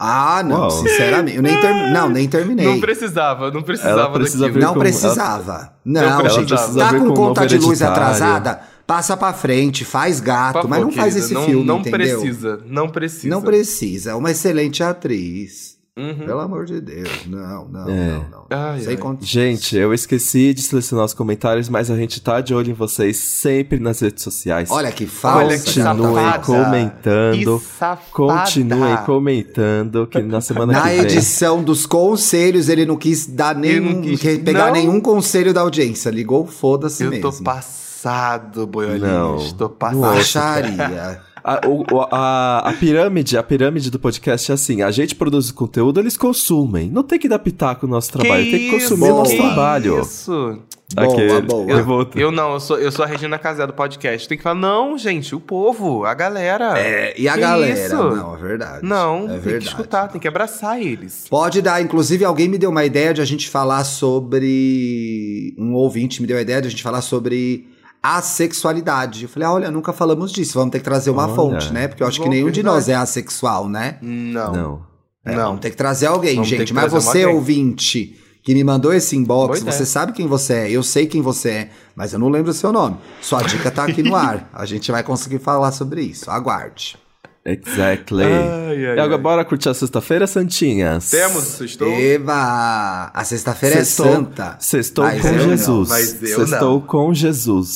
Ah, não, Uau. sinceramente. Eu nem ter... Não, nem terminei. Não precisava, não precisava Ela precisa daquilo. Não como- precisava. Não, Ela gente, precisa tá com conta de luz atrasada, passa pra frente, faz gato, favor, mas não faz querida, esse não, filme, Não entendeu? precisa, não precisa. Não precisa. É uma excelente atriz. Uhum. Pelo amor de Deus. Não, não, É. não, não. Ai, Sem ai. Gente, eu esqueci de selecionar os comentários, mas a gente tá de olho em vocês sempre nas redes sociais. Olha que falsa. Olha que Continuem safada. comentando. Que. Continuem comentando que na semana Na que vem. edição dos conselhos, ele não quis dar nenhum. não quis- pegar Não. nenhum conselho da audiência. Ligou, foda-se Eu mesmo. tô passado, boiolinhas. Não. Tô passado. Baixaria. A, o- o- a- a pirâmide, a pirâmide do podcast é assim: a gente produz conteúdo, eles consumem. Não tem que dar pitaco no nosso trabalho, tem que consumir o nosso que trabalho. Isso. Boa, boa. Eu Eu não, eu sou, eu sou a Regina Casé do podcast. Tem que falar, não, gente, o povo, a galera. É, e a Que galera? isso? Não, é verdade. Não, é tem verdade. que escutar, tem que abraçar eles. Pode dar, inclusive alguém me deu uma ideia de a gente falar sobre. Um ouvinte me deu a ideia de a gente falar sobre assexualidade. Eu falei, ah, olha, nunca falamos disso, vamos ter que trazer uma Olha. fonte, né? Porque eu acho que nenhum de verdade. nós é assexual, né? Não. Não. É, Não. Vamos ter que trazer alguém, Vamos gente. Mas você, alguém. ouvinte, que me mandou esse inbox, Boa ideia. você sabe quem você é, eu sei quem você é, mas eu não lembro o seu nome. Sua dica tá aqui no ar. A gente vai conseguir falar sobre isso. Aguarde. Exactly. Ai, ai, e agora, ai. bora curtir a sexta-feira, Santinhas? Temos, estou. Eba! A sexta-feira é Sextou- santa. Sextou Mas com eu não, Jesus. mas eu Sextou não. com Jesus.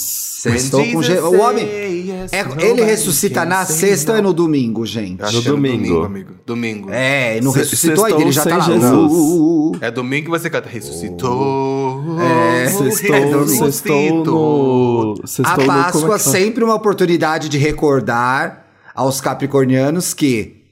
Sextou com Je... O homem. É- ele ressuscita na sexta ou é no domingo, gente? Acho que é domingo. amigo. Domingo. É, não Se- ressuscitou ainda, sextou ele já tá lá. Jesus. Uh, uh, uh. É domingo que você canta. Ressuscitou. É, Sextou, sextou no. A Sextou no. como é Páscoa fala? sempre uma oportunidade de recordar aos capricornianos que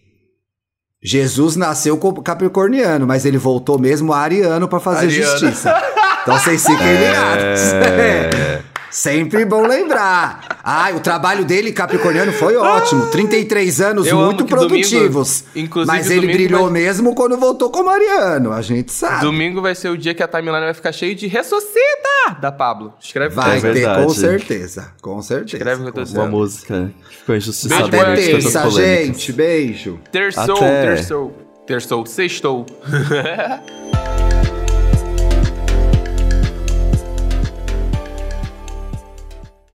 Jesus nasceu co- capricorniano, mas ele voltou mesmo ariano para fazer Ariano. justiça. Então vocês fiquem ligados. É. Sempre bom lembrar. Ah, o trabalho dele, Capricorniano, foi ótimo. 33 anos Eu muito domingo- produtivos. inclusive, mas ele domingo brilhou vai- mesmo quando voltou como Ariano. A gente sabe. Domingo vai ser o dia que a timeline vai ficar cheia de ressuscita da Pablo. Escreve Vai É ter, com certeza. Com certeza. Escreve o que eu tô com. Uma música que ficou injustiçada. Beijo, Até terça, gente. Beijo. Terçou, Até. terçou. Terçou, sextou.